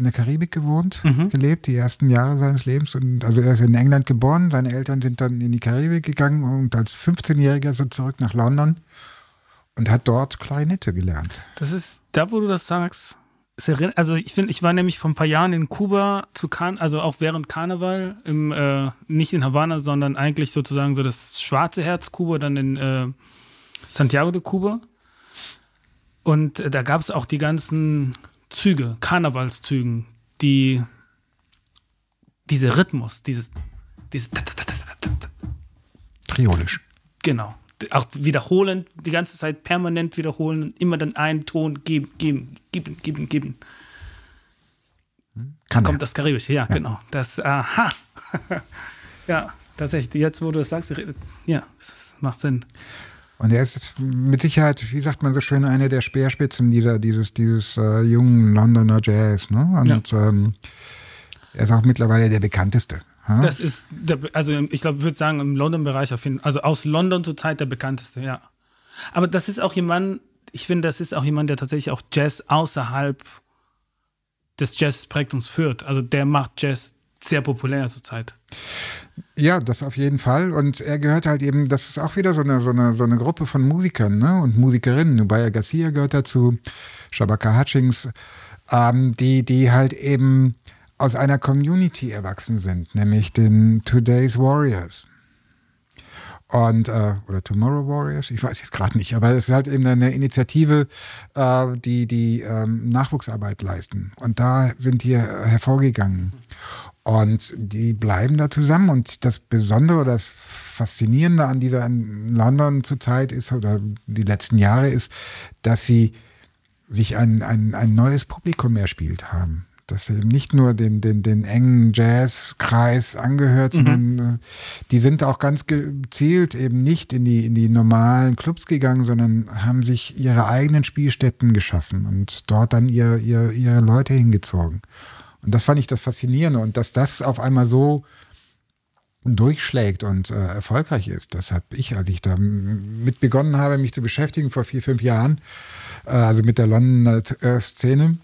in der Karibik gewohnt, Mhm. gelebt, die ersten Jahre seines Lebens. Und also er ist in England geboren, seine Eltern sind dann in die Karibik gegangen und als 15-Jähriger ist er zurück nach London und hat dort Klarinette gelernt. das ist, da wo du das sagst, also ich finde, ich war nämlich vor ein paar Jahren in Kuba zu Kan also auch während Karneval, im, äh, nicht in Havanna, sondern eigentlich sozusagen so das schwarze Herz Kuba, dann in äh, Santiago de Cuba. Und äh, da gab es auch die ganzen Züge, Karnevalszügen, die diese Rhythmus, dieses, dieses Triolisch. Genau. Auch wiederholen, die ganze Zeit permanent wiederholen, immer dann einen Ton geben, geben, geben, geben, geben. Kann Kommt das Karibische, ja, genau. Das, aha. *laughs* ja, tatsächlich. Jetzt, wo du das sagst, ja, das macht Sinn. Und er ist mit Sicherheit, wie sagt man so schön, eine der Speerspitzen dieser, dieses, dieses äh, jungen Londoner Jazz. Ne? Und ähm, er ist auch mittlerweile der bekannteste. ha? Das ist, der, also ich glaube, ich würde sagen, im London-Bereich auf jeden Fall, also aus London zurzeit der bekannteste, ja. Aber das ist auch jemand, ich finde, das ist auch jemand, der tatsächlich auch Jazz außerhalb des Jazz-Spektrums führt. Also der macht Jazz sehr populär zurzeit. Ja, das auf jeden Fall. Und er gehört halt eben, das ist auch wieder so eine, so eine, so eine Gruppe von Musikern ne? und Musikerinnen. Nubaya Garcia gehört dazu, Shabaka Hutchings, ähm, die, die halt eben aus einer Community erwachsen sind, nämlich den Today's Warriors. Und, äh, oder Tomorrow Warriors, ich weiß jetzt gerade nicht, aber es ist halt eben eine Initiative, äh, die die ähm, Nachwuchsarbeit leisten. Und da sind die hervorgegangen. Und die bleiben da zusammen. Und das Besondere, das Faszinierende an dieser in London zurzeit ist, oder die letzten Jahre ist, dass sie sich ein, ein, ein neues Publikum erspielt haben. Dass sie eben nicht nur den, den, den engen Jazzkreis angehört, sondern äh, die sind auch ganz gezielt eben nicht in die, in die normalen Clubs gegangen, sondern haben sich ihre eigenen Spielstätten geschaffen und dort dann ihr, ihr, ihre Leute hingezogen. Und das fand ich das Faszinierende. Und dass das auf einmal so durchschlägt und äh, erfolgreich ist. Das habe ich, als ich da mit begonnen habe, mich zu beschäftigen vor vier, fünf Jahren, äh, also mit der Londoner äh, Szene,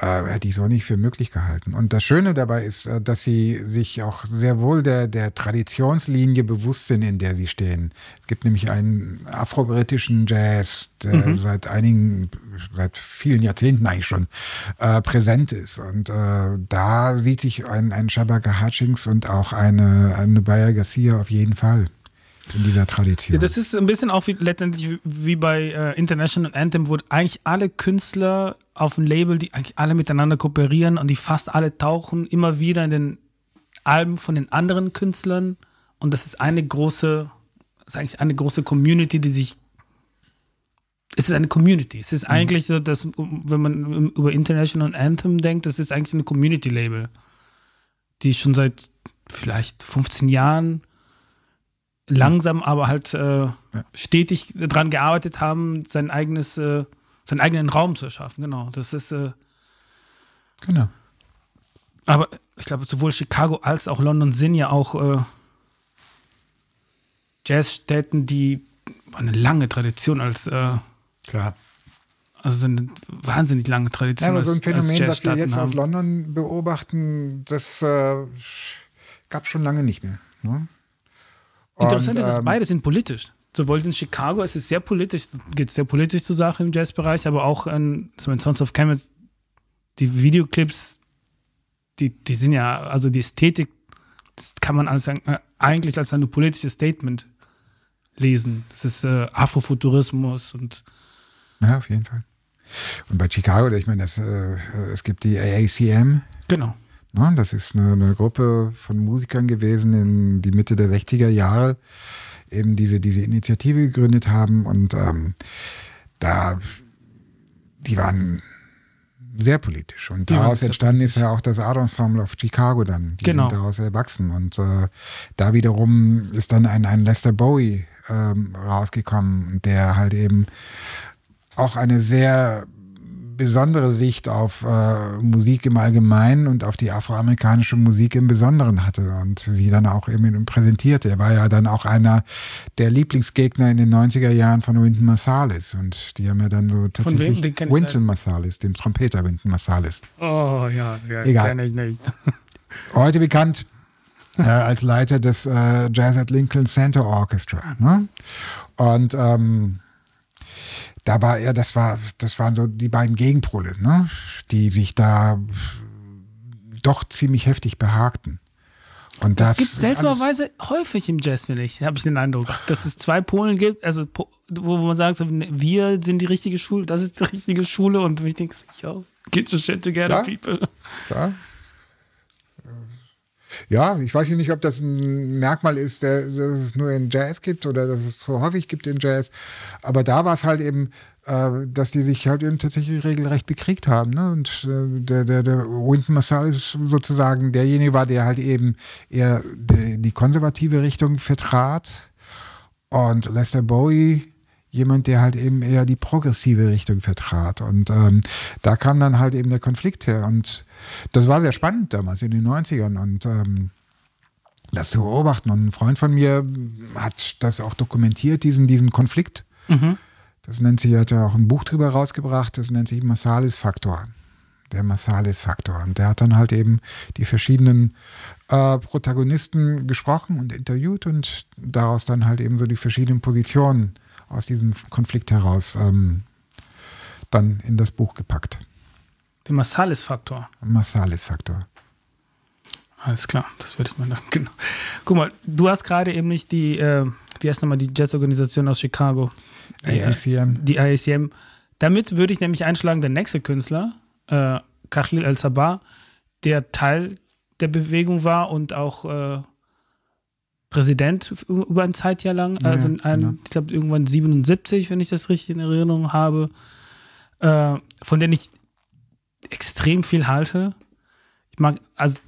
äh, hätte ich so nicht für möglich gehalten. Und das Schöne dabei ist, äh, dass sie sich auch sehr wohl der, der Traditionslinie bewusst sind, in der sie stehen. Es gibt nämlich einen afro-britischen Jazz, der seit einigen, seit vielen Jahrzehnten eigentlich schon äh, präsent ist. Und äh, da sieht sich ein, ein Shabaka Hutchings und auch eine, eine Bayer Garcia auf jeden Fall in dieser Tradition. Das ist ein bisschen auch wie, letztendlich wie bei äh, International Anthem, wo eigentlich alle Künstler auf dem Label, die eigentlich alle miteinander kooperieren und die fast alle tauchen immer wieder in den Alben von den anderen Künstlern Und das ist eine große, ist eigentlich eine große Community, die sich es ist eine Community. Es ist eigentlich so, dass, wenn man über International Anthem denkt, das ist eigentlich eine Community-Label, die schon seit vielleicht 15 Jahren langsam, aber halt äh, Ja. stetig daran gearbeitet haben, sein eigenes, äh, seinen eigenen Raum zu erschaffen. Genau. Das ist, äh, Genau. aber ich glaube, sowohl Chicago als auch London sind ja auch äh, Jazzstädten, die eine lange Tradition als, äh, Klar. also sind eine wahnsinnig lange Ja, Tradition aber als, so ein Phänomen, als das wir jetzt aus haben. London beobachten, das äh, gab es schon lange nicht mehr. Ne? Interessant Und, ist, dass ähm, beide sind politisch. Sowohl in Chicago, es ist sehr politisch, geht sehr politisch zur Sache im Jazzbereich, aber auch in, so in Sons of Kemet, die Videoclips, die, die sind ja, also die Ästhetik, das kann man als, äh, eigentlich als ein politisches Statement lesen. Das ist äh, Afrofuturismus und Ja, auf jeden Fall. Und bei Chicago, ich meine, das, äh, es gibt die AACM, genau. Ne? das ist eine, eine Gruppe von Musikern gewesen in die Mitte der 60er Jahre, eben diese, diese Initiative gegründet haben und ähm, da, die waren sehr politisch. Und Die daraus entstanden ist ja auch das Art Ensemble of Chicago dann. Die Genau. sind daraus erwachsen. Und äh, da wiederum ist dann ein, ein Lester Bowie ähm, rausgekommen, der halt eben auch eine sehr besondere Sicht auf äh, Musik im Allgemeinen und auf die afroamerikanische Musik im Besonderen hatte und sie dann auch eben präsentierte. Er war ja dann auch einer der Lieblingsgegner in den 90er Jahren von Wynton Marsalis und die haben ja dann so tatsächlich ich Wynton Marsalis, dem Trompeter Wynton Marsalis. Oh ja, ja Egal. kenn ich nicht. *laughs* Heute bekannt äh, als Leiter des äh, Jazz at Lincoln Center Orchestra. Ne? Und ähm, da war er, das war, das waren so die beiden Gegenpole, ne? die sich da doch ziemlich heftig behagten. Und das, Das, gibt es seltsamerweise häufig im Jazz, finde ich, habe ich den Eindruck. Dass es zwei Polen gibt, also wo, man sagt, ne, wir sind die richtige Schule, das ist die richtige Schule und ich denke, yo, get your shit together, Ja. people. Ja. Ja, ich weiß nicht, ob das ein Merkmal ist, der, dass es nur in Jazz gibt oder dass es so häufig gibt in Jazz. Aber da war es halt eben, äh, dass die sich halt eben tatsächlich regelrecht bekriegt haben. Ne? Und äh, der, der, der Wynton Marsalis sozusagen derjenige war, der halt eben eher die, die konservative Richtung vertrat. Und Lester Bowie jemand, der halt eben eher die progressive Richtung vertrat. Und ähm, da kam dann halt eben der Konflikt her. Und das war sehr spannend damals in den 90ern. Und ähm, das zu beobachten. Und ein Freund von mir hat das auch dokumentiert, diesen, diesen Konflikt. Mhm. Das nennt sich, er hat ja auch ein Buch drüber rausgebracht, das nennt sich Marsalis-Faktor. Der Marsalis-Faktor. Und der hat dann halt eben die verschiedenen äh, Protagonisten gesprochen und interviewt und daraus dann halt eben so die verschiedenen Positionen aus diesem Konflikt heraus ähm, dann in das Buch gepackt. Der Marsalis-Faktor. Marsalis-Faktor. Alles klar, das würde ich mal *laughs* genau. Guck mal, du hast gerade eben nicht die, äh, wie heißt nochmal die Jazzorganisation aus Chicago? Die, AACM. die IACM. Damit würde ich nämlich einschlagen, der nächste Künstler, äh, Kachil El-Sabah, der Teil der Bewegung war und auch äh, Präsident über eine Zeit ja lang, Ja, also ein, genau. ich glaube irgendwann 77, wenn ich das richtig in Erinnerung habe, äh, von denen ich extrem viel halte. Ich mag also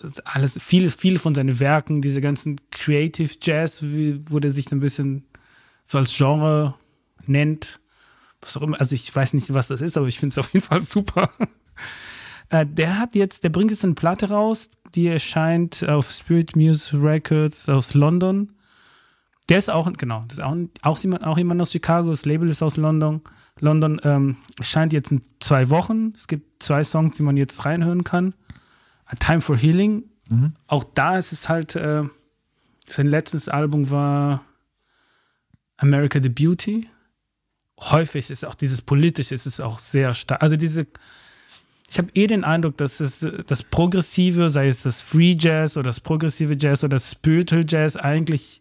also alles, vieles, viele von seinen Werken, diese ganzen Creative Jazz, wie, wo der sich ein bisschen so als Genre nennt. Was auch immer, also ich weiß nicht, was das ist, aber ich finde es auf jeden Fall super. Äh, der hat jetzt, der bringt jetzt eine Platte raus, die erscheint auf Spirit Muse Records aus London. Der ist auch, genau, das ist auch, auch, jemand, auch jemand aus Chicago, das Label ist aus London. London ähm, erscheint jetzt in zwei Wochen. Es gibt zwei Songs, die man jetzt reinhören kann. A Time for Healing. Mhm. Auch da ist es halt, äh, sein letztes Album war America the Beauty. Häufig ist auch dieses Politische, ist es auch sehr stark. Also diese, ich habe eh den Eindruck, dass es das Progressive, sei es das Free Jazz oder das progressive Jazz oder das Spiritual Jazz, eigentlich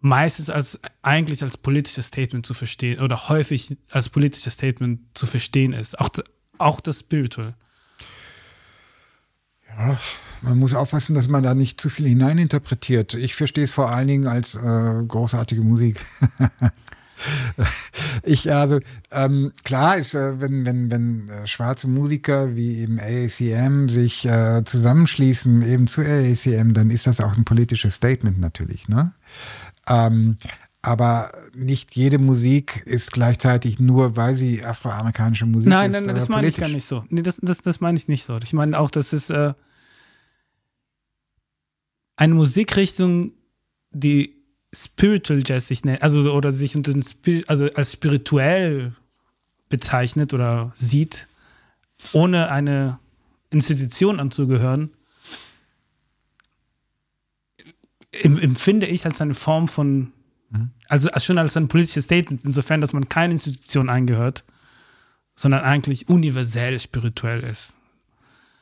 meistens als eigentlich als politisches Statement zu verstehen oder häufig als politisches Statement zu verstehen ist. Auch, auch das Spiritual. Man muss aufpassen, dass man da nicht zu viel hineininterpretiert. Ich verstehe es vor allen Dingen als äh, großartige Musik. *laughs* *laughs* ich, also, ähm, klar ist, äh, wenn, wenn, wenn äh, schwarze Musiker wie eben AACM sich äh, zusammenschließen, eben zu AACM, dann ist das auch ein politisches Statement natürlich, ne? Ähm, aber nicht jede Musik ist gleichzeitig nur, weil sie afroamerikanische Musik nein, ist. Nein, nein, äh, das meine ich gar nicht so. Nee, das, das, das meine ich nicht so. Ich meine auch, das ist äh, eine Musikrichtung, die Spiritual Jazz sich nennt, also oder sich unter also als spirituell bezeichnet oder sieht, ohne eine Institution anzugehören, em- empfinde ich als eine Form von, also als- schon als ein politisches Statement, insofern, dass man keine Institution eingehört, sondern eigentlich universell spirituell ist.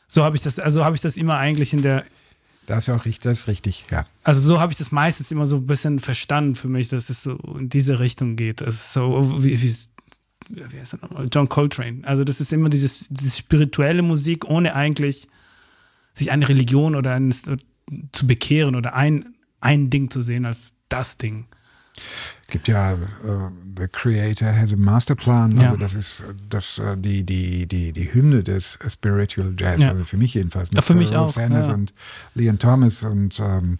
So habe ich das, also habe ich das immer eigentlich in der, Das ist auch richtig, das ist richtig, ja. also so habe ich das meistens immer so ein bisschen verstanden für mich, dass es so in diese Richtung geht. Ist so wie, wie, wie heißt er nochmal? John Coltrane. Also das ist immer dieses, diese spirituelle Musik, ohne eigentlich sich eine Religion oder ein, zu bekehren oder ein, ein Ding zu sehen als das Ding. Gibt ja äh, The Creator has a Masterplan. Ja. Also das ist das, äh, die, die, die, die Hymne des Spiritual Jazz, Ja. also für mich jedenfalls. Ja, für mich äh, auch, Sanders ja. und Leon Thomas und ähm,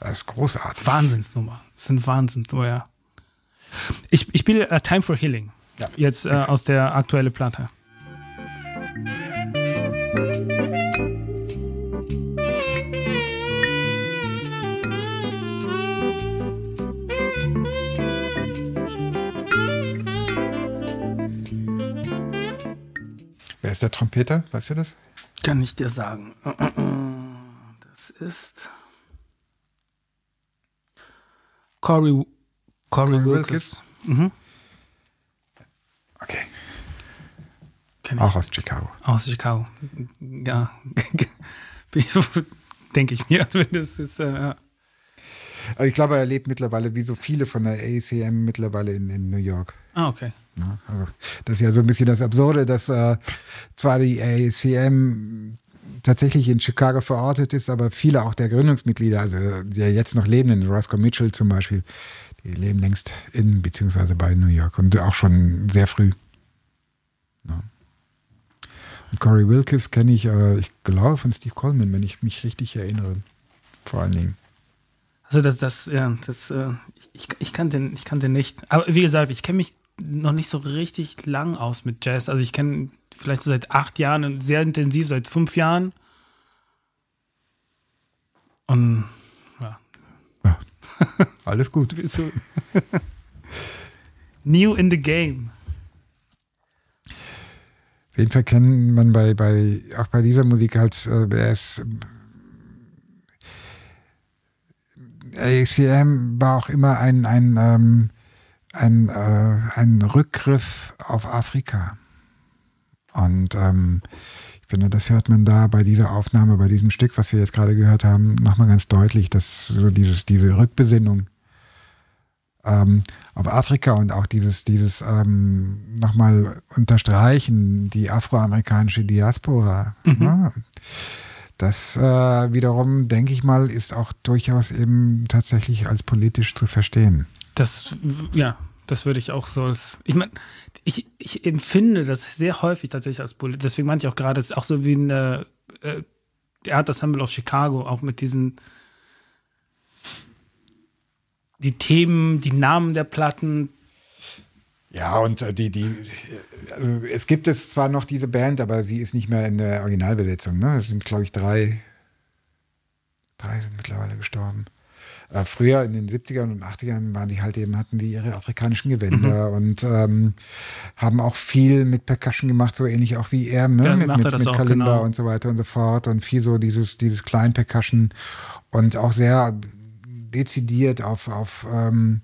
das ist großartig. Wahnsinnsnummer. Das ist ein Wahnsinn, so ja. Ich, ich spiele äh, Time for Healing. Jetzt äh, aus der aktuellen Platte. Wer ist der Trompeter? Weißt du das? Kann ich dir sagen. Das ist Corey, Corey Corey Wilkes. Mhm. Okay. Kenn ich. Auch aus Chicago. Aus Chicago. Ja. *laughs* Denke ich mir. *laughs* Das ist, äh, ich glaube, er lebt mittlerweile, wie so viele von der ACM, mittlerweile in, in New York. Ah, okay. Ja, also das ist ja so ein bisschen das Absurde, dass äh, zwar die ACM tatsächlich in Chicago verortet ist, aber viele auch der Gründungsmitglieder, also der jetzt noch lebenden, Roscoe Mitchell zum Beispiel, die leben längst in beziehungsweise bei New York und auch schon sehr früh. Ja. Und Corey Wilkes kenne ich, äh, ich glaube, von Steve Coleman, wenn ich mich richtig erinnere. Vor allen Dingen. Also das, das, ja, das, äh, ich, ich kannte den, ich kannte den nicht. Aber wie gesagt, ich kenne mich noch nicht so richtig lang aus mit Jazz. Also ich kenne vielleicht so seit acht Jahren und sehr intensiv seit fünf Jahren. Und ja, *laughs* Alles gut. *laughs* new in the game. Auf jeden Fall kennt man bei, bei auch bei dieser Musik halt, äh, er ist ACM war auch immer ein, ein, ähm, ein, äh, ein Rückgriff auf Afrika. Und ähm, ich finde, das hört man da bei dieser Aufnahme, bei diesem Stück, was wir jetzt gerade gehört haben, nochmal ganz deutlich, dass so dieses, diese Rückbesinnung ähm, auf Afrika und auch dieses, dieses ähm, nochmal unterstreichen, die afroamerikanische Diaspora. Mhm. Ne? Das äh, wiederum, denke ich mal, ist auch durchaus eben tatsächlich als politisch zu verstehen. Das, ja, das würde ich auch so. als- Ich meine, ich, ich empfinde das sehr häufig tatsächlich als Politik. Deswegen meinte ich auch gerade, es ist auch so wie ein äh, äh, Art Ensemble of Chicago, auch mit diesen die Themen, die Namen der Platten. Ja, und äh, die, die, also es gibt es zwar noch diese Band, aber sie ist nicht mehr in der Originalbesetzung. Ne? Es sind, glaube ich, drei, drei sind mittlerweile gestorben. Äh, früher in den 70ern und 80ern waren die halt eben, hatten die ihre afrikanischen Gewänder und ähm, haben auch viel mit Percussion gemacht, so ähnlich auch wie er, ne? Ja, mit, mit, mit Kalimba genau. und so weiter und so fort und viel so dieses, dieses kleinen Percussion und auch sehr dezidiert auf, auf ähm,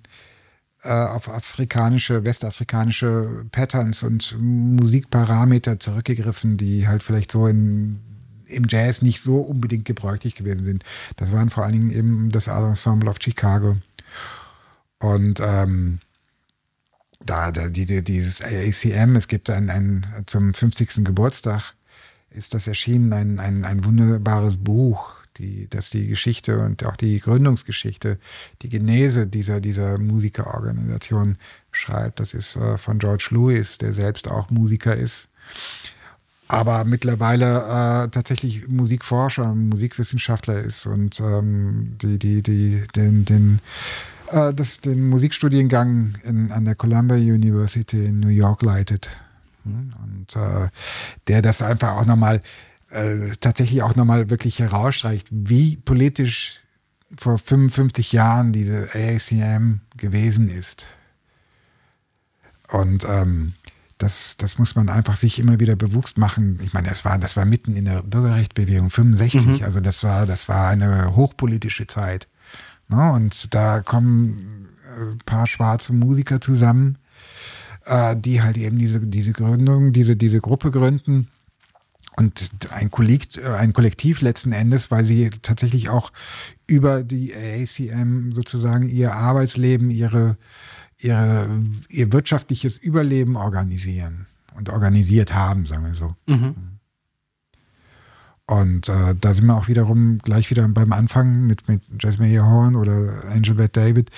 äh, auf afrikanische, westafrikanische Patterns und Musikparameter zurückgegriffen, die halt vielleicht so in, im Jazz nicht so unbedingt gebräuchlich gewesen sind. Das waren vor allen Dingen eben das Ensemble of Chicago. Und ähm, da, da die, die, dieses AACM, es gibt ein, ein zum 50. Geburtstag ist das erschienen, ein, ein, ein wunderbares Buch, die, das die Geschichte und auch die Gründungsgeschichte, die Genese dieser, dieser Musikerorganisation schreibt. Das ist äh, von George Lewis, der selbst auch Musiker ist. Aber mittlerweile äh, tatsächlich Musikforscher, Musikwissenschaftler ist und ähm, die, die, die, den, den, äh, das, den Musikstudiengang in, an der Columbia University in New York leitet. Hm, und äh, der das einfach auch nochmal äh, tatsächlich auch nochmal wirklich herausstreicht, wie politisch vor 55 Jahren diese AACM gewesen ist. Und ähm, das, das muss man einfach sich immer wieder bewusst machen. Ich meine, das war, das war mitten in der Bürgerrechtsbewegung 65, mhm. also das war, das war eine hochpolitische Zeit. Ne? Und da kommen ein äh, paar schwarze Musiker zusammen, äh, die halt eben diese, diese Gründung, diese, diese Gruppe gründen und ein, Kollekt, äh, ein Kollektiv letzten Endes, weil sie tatsächlich auch über die ACM sozusagen ihr Arbeitsleben, ihre, ihre, ihr wirtschaftliches Überleben organisieren und organisiert haben, sagen wir so. Mhm. Und äh, da sind wir auch wiederum gleich wieder beim Anfang mit, mit Jasmine Horn oder Angel Beth David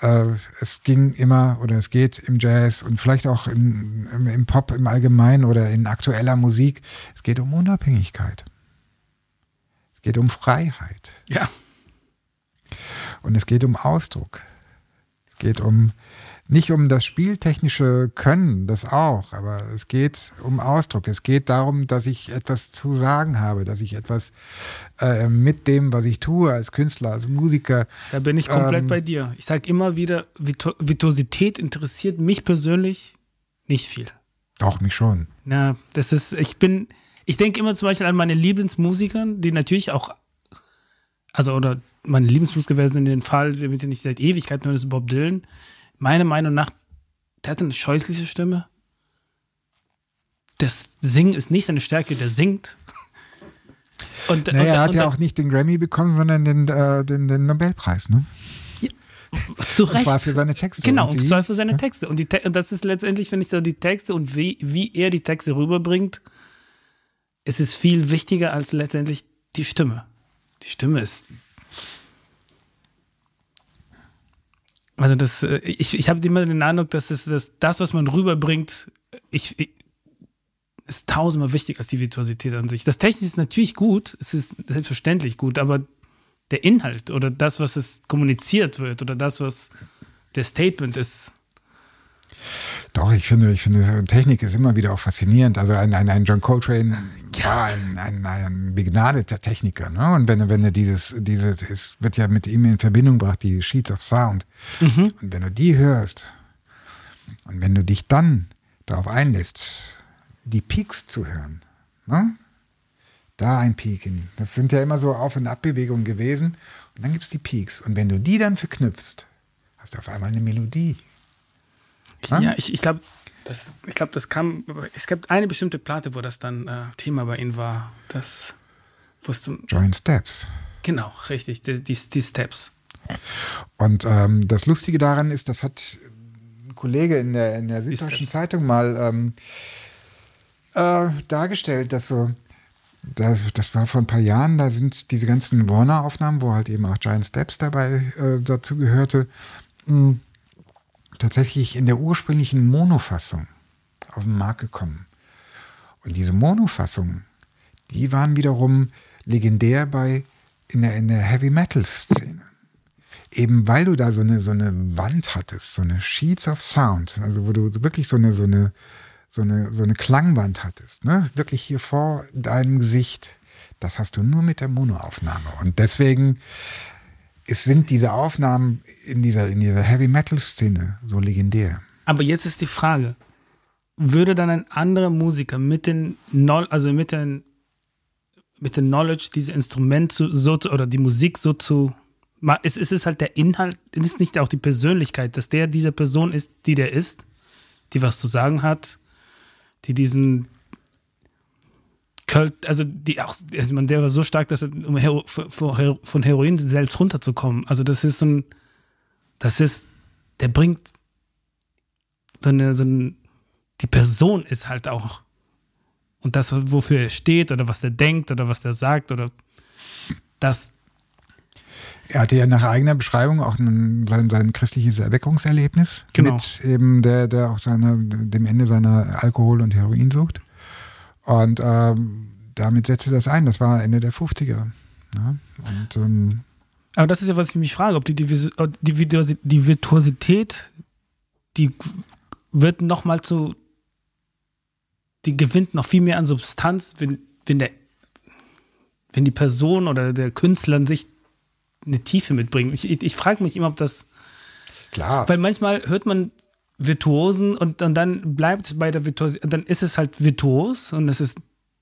äh, es ging immer oder es geht im Jazz und vielleicht auch in, im, im, Pop im Allgemeinen oder in aktueller Musik, es geht um Unabhängigkeit. Es geht um Freiheit. Ja. Und es geht um Ausdruck. Es geht um nicht um das spieltechnische Können, das auch, aber es geht um Ausdruck. Es geht darum, dass ich etwas zu sagen habe, dass ich etwas äh, mit dem, was ich tue als Künstler, als Musiker. Da bin ich komplett ähm, bei dir. Ich sage immer wieder, Virtuosität interessiert mich persönlich nicht viel. Doch, mich schon. Na, das ist, ich bin, ich denke immer zum Beispiel an meine Lieblingsmusiker, die natürlich auch, also, oder meine Lieblingsmusiker wären in dem Fall, mit dem ich seit Ewigkeiten höre, ist Bob Dylan meiner Meinung nach, der hat eine scheußliche Stimme. Das Singen ist nicht seine Stärke, der singt. Und, naja, und, er hat und, ja auch nicht den Grammy bekommen, sondern den, äh, den, den Nobelpreis, ne? Ja, zu Recht. Und zwar für seine Texte. Genau, und, zwar für seine? Texte. Und, die, und das ist letztendlich, wenn ich so die Texte und wie, wie er die Texte rüberbringt, es ist viel wichtiger als letztendlich die Stimme. Die Stimme ist Also das, äh, ich, ich habe immer den Eindruck, dass das, das, das, was man rüberbringt, ich, ich, ist tausendmal wichtiger als die Virtuosität an sich. Das Technische ist natürlich gut, es ist selbstverständlich gut, aber der Inhalt oder das, was es kommuniziert wird oder das, was der Statement ist, doch, ich finde, ich finde, Technik ist immer wieder auch faszinierend. Also ein, ein, ein John Coltrane war ein, ein, ein begnadeter Techniker. Ne? Und wenn, wenn er dieses, dieses, es wird ja mit ihm in Verbindung gebracht, die Sheets of Sound. Mhm. Und wenn du die hörst und wenn du dich dann darauf einlässt, die Peaks zu hören, ne? da ein Peak in. Das sind ja immer so Auf- und Abbewegungen gewesen. Und dann gibt es die Peaks. Und wenn du die dann verknüpfst, hast du auf einmal eine Melodie. Ja, ja ich, ich glaube, das, ich glaube, das kam. Es gibt eine bestimmte Platte, wo das dann äh, Thema bei Ihnen war. Das wusste. Joint Steps. Genau, richtig, die, die, die Steps. Und ähm, das Lustige daran ist, das hat ein Kollege in der, in der Süddeutschen Zeitung mal ähm, äh, dargestellt, dass so, da, das war vor ein paar Jahren, da sind diese ganzen Warner-Aufnahmen, wo halt eben auch Giant Steps dabei äh, dazu gehörte. Mh, hm, tatsächlich in der ursprünglichen Monofassung auf den Markt gekommen. Und diese Monofassungen, die waren wiederum legendär bei in der, in der Heavy Metal Szene. Eben weil du da so eine, so eine Wand hattest, so eine Sheets of Sound, also wo du wirklich so eine, so eine, so eine, so eine Klangwand hattest, ne? wirklich hier vor deinem Gesicht. Das hast du nur mit der Monoaufnahme. Und deswegen es sind diese Aufnahmen in dieser, in dieser Heavy Metal Szene so legendär. Aber jetzt ist die Frage, würde dann ein anderer Musiker mit den, also mit den, mit dem Knowledge dieses Instrument so, so oder die Musik so zu es ist halt der Inhalt, es ist nicht auch die Persönlichkeit, dass der diese Person ist, die der ist, die was zu sagen hat, die diesen Költ, also die auch, also man, der war so stark, dass er, um Hero, von Heroin selbst runterzukommen. Also das ist so ein, das ist, der bringt so eine, so ein, die Person ist halt auch und das, wofür er steht oder was er denkt oder was er sagt oder das. Er hatte ja nach eigener Beschreibung auch ein, sein, sein christliches Erweckungserlebnis Genau. mit eben der, der auch seine, dem Ende seiner Alkohol- und Heroinsucht. Und ähm, damit setzte das ein. Das war Ende der 50er. Ja? Und ähm, Aber das ist ja, was ich mich frage, ob die, Divis- die, die Virtuosität, die wird noch mal zu, die gewinnt noch viel mehr an Substanz, wenn, wenn der, wenn die Person oder der Künstler sich eine Tiefe mitbringt. Ich, ich, ich frage mich immer, ob das, klar, weil manchmal hört man Virtuosen und, und dann bleibt es bei der Virtuosität, dann ist es halt virtuos und es ist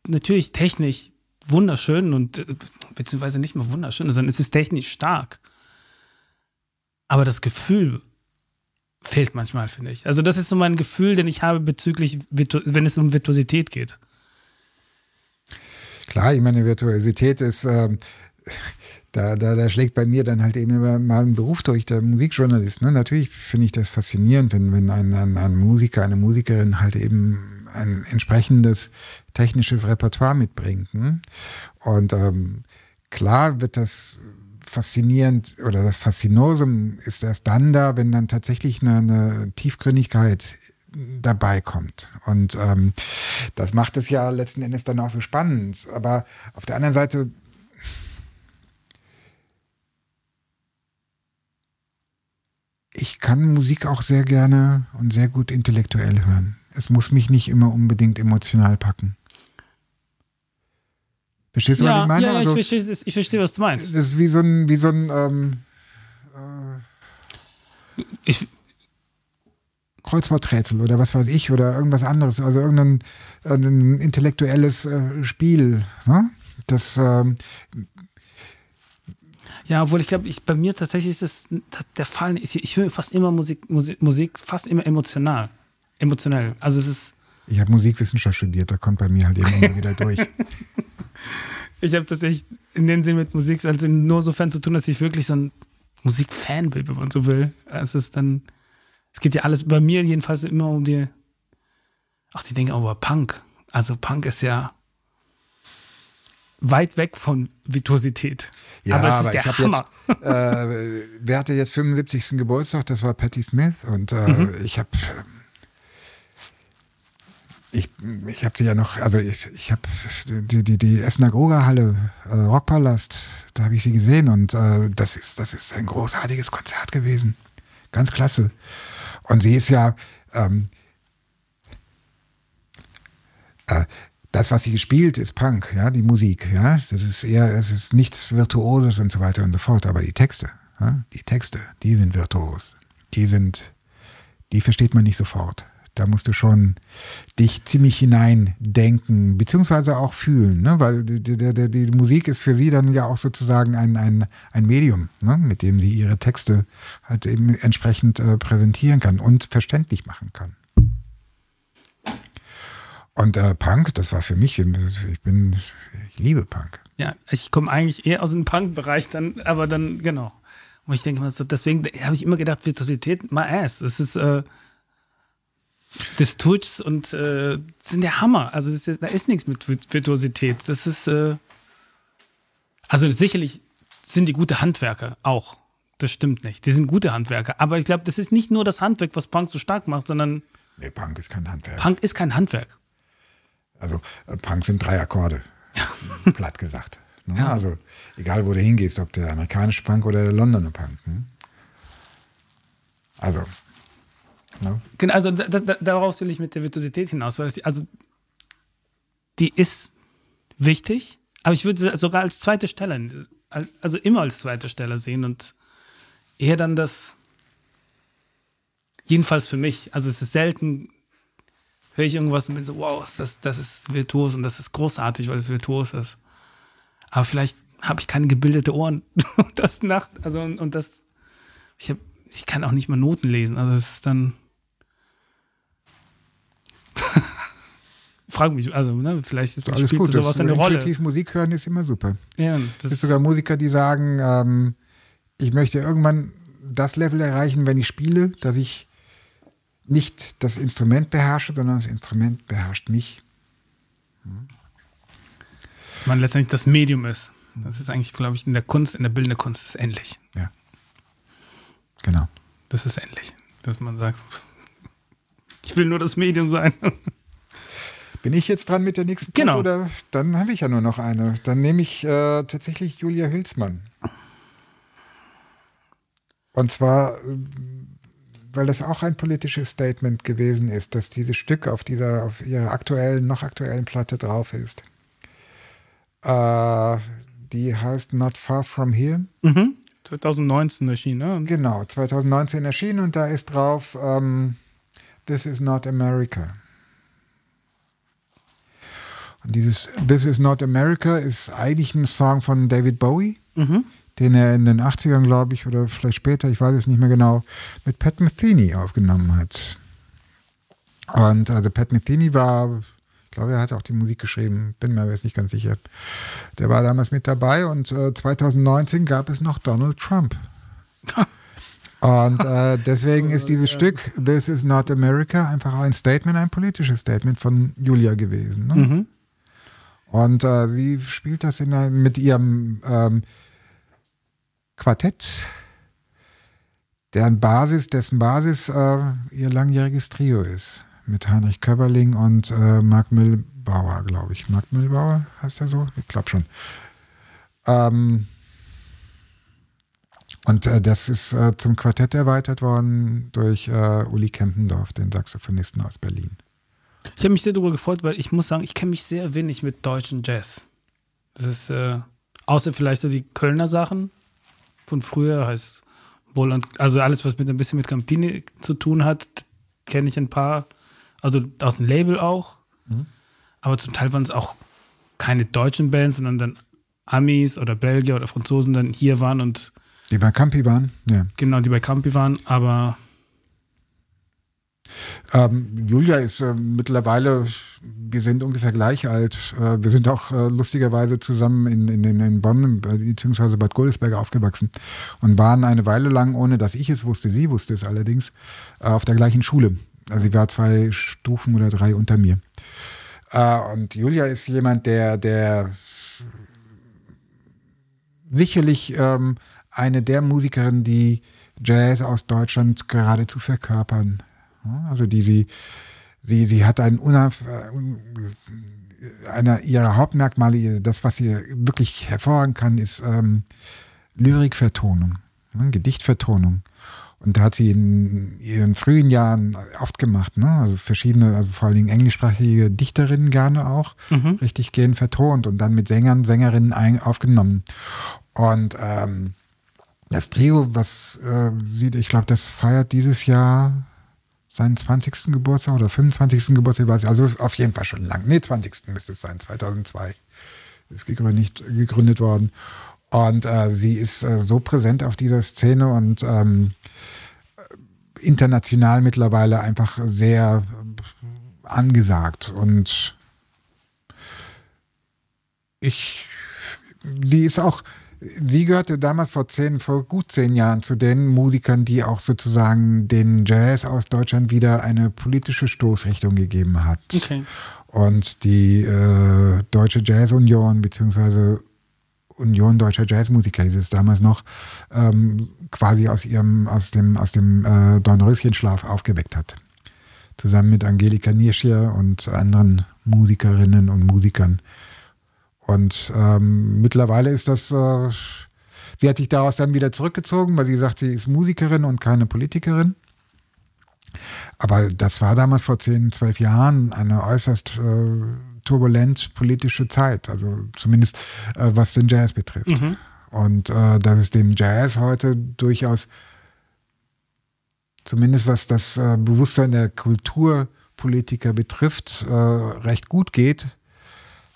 natürlich technisch wunderschön und äh, beziehungsweise nicht mal wunderschön, sondern es ist technisch stark. Aber das Gefühl fehlt manchmal, finde ich. Also das ist so mein Gefühl, den ich habe bezüglich, wenn es um Virtuosität geht. klar, ich meine, Virtuosität ist, ähm, da, da, da schlägt bei mir dann halt eben immer mal ein Beruf durch, der Musikjournalist. Ne? Natürlich finde ich das faszinierend, wenn, wenn ein, ein, ein Musiker, eine Musikerin halt eben ein entsprechendes technisches Repertoire mitbringt. Ne? Und ähm, klar wird das faszinierend oder das Faszinosum ist erst dann da, wenn dann tatsächlich eine, eine Tiefgründigkeit dabei kommt. Und ähm, das macht es ja letzten Endes dann auch so spannend. Aber auf der anderen Seite ich kann Musik auch sehr gerne und sehr gut intellektuell hören. Es muss mich nicht immer unbedingt emotional packen. Verstehst du, was Ja, ich meine? ja, ja Also, ich, verstehe, ich verstehe, was du meinst. das ist wie so ein, wie so ein ähm, Ich, Kreuzworträtsel oder was weiß ich oder irgendwas anderes, also irgendein ein intellektuelles äh, Spiel. Ne? Das, ähm, Ja, obwohl ich glaube, ich, bei mir tatsächlich ist es der Fall. Ich, ich höre fast immer Musik, Musik, Musik, fast immer emotional. Emotionell. Also es ist, ich habe Musikwissenschaft studiert, da kommt bei mir halt immer wieder durch. *laughs* ich habe tatsächlich in dem Sinn mit Musik also nur sofern zu tun, dass ich wirklich so ein Musikfan bin, wenn man so will. Es ist dann, es geht ja alles bei mir jedenfalls immer um die. Ach, sie denken aber Punk. Also Punk ist ja weit weg von Virtuosität. aber es ist der ich hab Hammer. Jetzt, äh, *laughs* wer hatte jetzt 75. Geburtstag? Das war Patti Smith und äh, Mhm. ich habe ich, ich habe sie ja noch, also ich, ich habe die, die, die Essener Groger-Halle, äh, Rockpalast, da habe ich sie gesehen und äh, das, ist, das ist ein großartiges Konzert gewesen. Ganz klasse. Und sie ist ja, ähm, äh, das, was sie gespielt, ist Punk, ja, die Musik, ja. Das ist eher, es ist nichts Virtuoses und so weiter und so fort. Aber die Texte, ja, die Texte, die sind virtuos. Die sind, die versteht man nicht sofort. Da musst du schon dich ziemlich hineindenken, beziehungsweise auch fühlen, ne? weil die, die, die, Musik ist für sie dann ja auch sozusagen ein, ein, ein Medium, ne? mit dem sie ihre Texte halt eben entsprechend äh, präsentieren kann und verständlich machen kann. Und äh, Punk, das war für mich, ich bin, ich liebe Punk. Ja, ich komme eigentlich eher aus dem Punk-Bereich dann, aber dann, genau. Und ich denke mal so, deswegen habe ich immer gedacht, Virtuosität, my ass. Es ist, äh, das Tuts und äh, sind der Hammer. Also das ist, da ist nichts mit Virtuosität. Das ist, äh, also sicherlich sind die gute Handwerker auch. Das stimmt nicht. Die sind gute Handwerker. Aber ich glaube, das ist nicht nur das Handwerk, was Punk so stark macht, sondern Nee, Punk ist kein Handwerk. Punk ist kein Handwerk. Also äh, Punk sind drei Akkorde, *laughs* platt gesagt. Ne? Ja. Also egal, wo du hingehst, ob der amerikanische Punk oder der Londoner Punk. Ne? Also, ne? Genau, also da, da, darauf will ich mit der Virtuosität hinaus. Weil die, also die ist wichtig, aber ich würde sie sogar als zweite Stelle, also immer als zweite Stelle sehen und eher dann das, jedenfalls für mich, also es ist selten, höre ich irgendwas und bin so, wow, das, das ist virtuos und das ist großartig, weil es virtuos ist. Aber vielleicht habe ich keine gebildete Ohren und *laughs* das Nacht, also und, und das, ich habe, ich kann auch nicht mal Noten lesen, also es ist dann *laughs* Frag mich, also ne, vielleicht ist, alles spielt gut. sowas eine Rolle. Musik hören ist immer super. Ja, Es das gibt sogar Musiker, die sagen, ähm, ich möchte irgendwann das Level erreichen, wenn ich spiele, dass ich nicht das Instrument beherrsche, sondern das Instrument beherrscht mich. Dass man letztendlich das Medium ist. Das ist eigentlich, glaube ich, in der Kunst, in der bildenden Kunst ist ähnlich. Ja. Genau. Das ist ähnlich. Dass man sagt, *laughs* ich will nur das Medium sein. *laughs* Bin ich jetzt dran mit der nächsten Genau. Platte, oder? Dann habe ich ja nur noch eine. Dann nehme ich äh, tatsächlich Julia Hülsmann. Und zwar, äh, weil das auch ein politisches Statement gewesen ist, dass dieses Stück auf dieser, auf ihrer aktuellen, noch aktuellen Platte drauf ist. Äh, die heißt Not Far From Here. Mhm. 2019 erschienen, ne? Genau, 2019 erschienen und da ist drauf ähm, This is not America. Und dieses This is not America ist eigentlich ein Song von David Bowie, Mhm. Den er in den 80ern, glaube ich, oder vielleicht später, ich weiß es nicht mehr genau, mit Pat Metheny aufgenommen hat. Und also Pat Metheny war, ich glaube, er hat auch die Musik geschrieben, bin mir jetzt nicht ganz sicher. Der war damals mit dabei und äh, 2019 gab es noch Donald Trump. *laughs* Und äh, deswegen ist dieses Stück This is not America einfach ein Statement, ein politisches Statement von Julia gewesen. Ne? Mhm. Und äh, sie spielt das in mit ihrem ähm, Quartett, deren Basis, dessen Basis äh, ihr langjähriges Trio ist. Mit Heinrich Köberling und äh, Marc Müllbauer, glaube ich. Marc Müllbauer heißt er so? Ich glaube schon. Ähm, und äh, das ist äh, zum Quartett erweitert worden durch äh, Uli Kempendorf, den Saxophonisten aus Berlin. Ich habe mich sehr darüber gefreut, weil ich muss sagen, ich kenne mich sehr wenig mit deutschen Jazz. Das ist, äh, außer vielleicht so die Kölner Sachen von früher, heißt Boland, also alles, was mit ein bisschen mit Campini zu tun hat, kenne ich ein paar, also aus dem Label auch. Mhm. Aber zum Teil waren es auch keine deutschen Bands, sondern dann Amis oder Belgier oder Franzosen dann hier waren und Die bei Campi waren? Ja. genau, die bei Campi waren, aber Ähm, Julia ist äh, mittlerweile, wir sind ungefähr gleich alt. Äh, wir sind auch äh, lustigerweise zusammen in, in, in, Bonn bzw. Bad Godesberg aufgewachsen und waren eine Weile lang, ohne dass ich es wusste, sie wusste es allerdings, äh, auf der gleichen Schule. Also sie war zwei Stufen oder drei unter mir. Äh, und Julia ist jemand, der, der sicherlich ähm, eine der Musikerinnen, die Jazz aus Deutschland geradezu verkörpern. Also die sie, sie, sie hat einen unab, äh, einer ihrer Hauptmerkmale, das, was sie wirklich hervorragen kann, ist ähm, Lyrikvertonung, ne, Gedichtvertonung. Und da hat sie in ihren frühen Jahren oft gemacht, ne? also verschiedene, also vor allen Dingen englischsprachige Dichterinnen gerne auch, Mhm. richtig gehend vertont und dann mit Sängern, Sängerinnen ein, aufgenommen. Und ähm, das Trio, was äh, sieht, ich glaube, das feiert dieses Jahr seinen 20. Geburtstag oder 25. Geburtstag, weiß ich, also auf jeden Fall schon lang. Nee, 20. müsste es sein, 2002 ist gegründet, gegründet worden. Und äh, sie ist äh, so präsent auf dieser Szene und ähm, international mittlerweile einfach sehr äh, angesagt. Und ich, sie ist auch, sie gehörte damals vor zehn, vor gut zehn Jahren zu den Musikern, die auch sozusagen den Jazz aus Deutschland wieder eine politische Stoßrichtung gegeben hat. okay. Und die äh, Deutsche Jazz Union, beziehungsweise Union Deutscher Jazzmusiker hieß es damals noch, ähm, quasi aus ihrem, aus dem, aus dem äh, Dornröschenschlaf aufgeweckt hat. Zusammen mit Angelika Nierschier und anderen Musikerinnen und Musikern. Und ähm, mittlerweile ist das, äh, sie hat sich daraus dann wieder zurückgezogen, weil sie sagt, sie ist Musikerin und keine Politikerin. Aber das war damals vor 10, 12 Jahren eine äußerst äh, turbulent politische Zeit, also zumindest äh, was den Jazz betrifft. Mhm. Und äh, dass es dem Jazz heute durchaus, zumindest was das äh, Bewusstsein der Kulturpolitiker betrifft, äh, recht gut geht,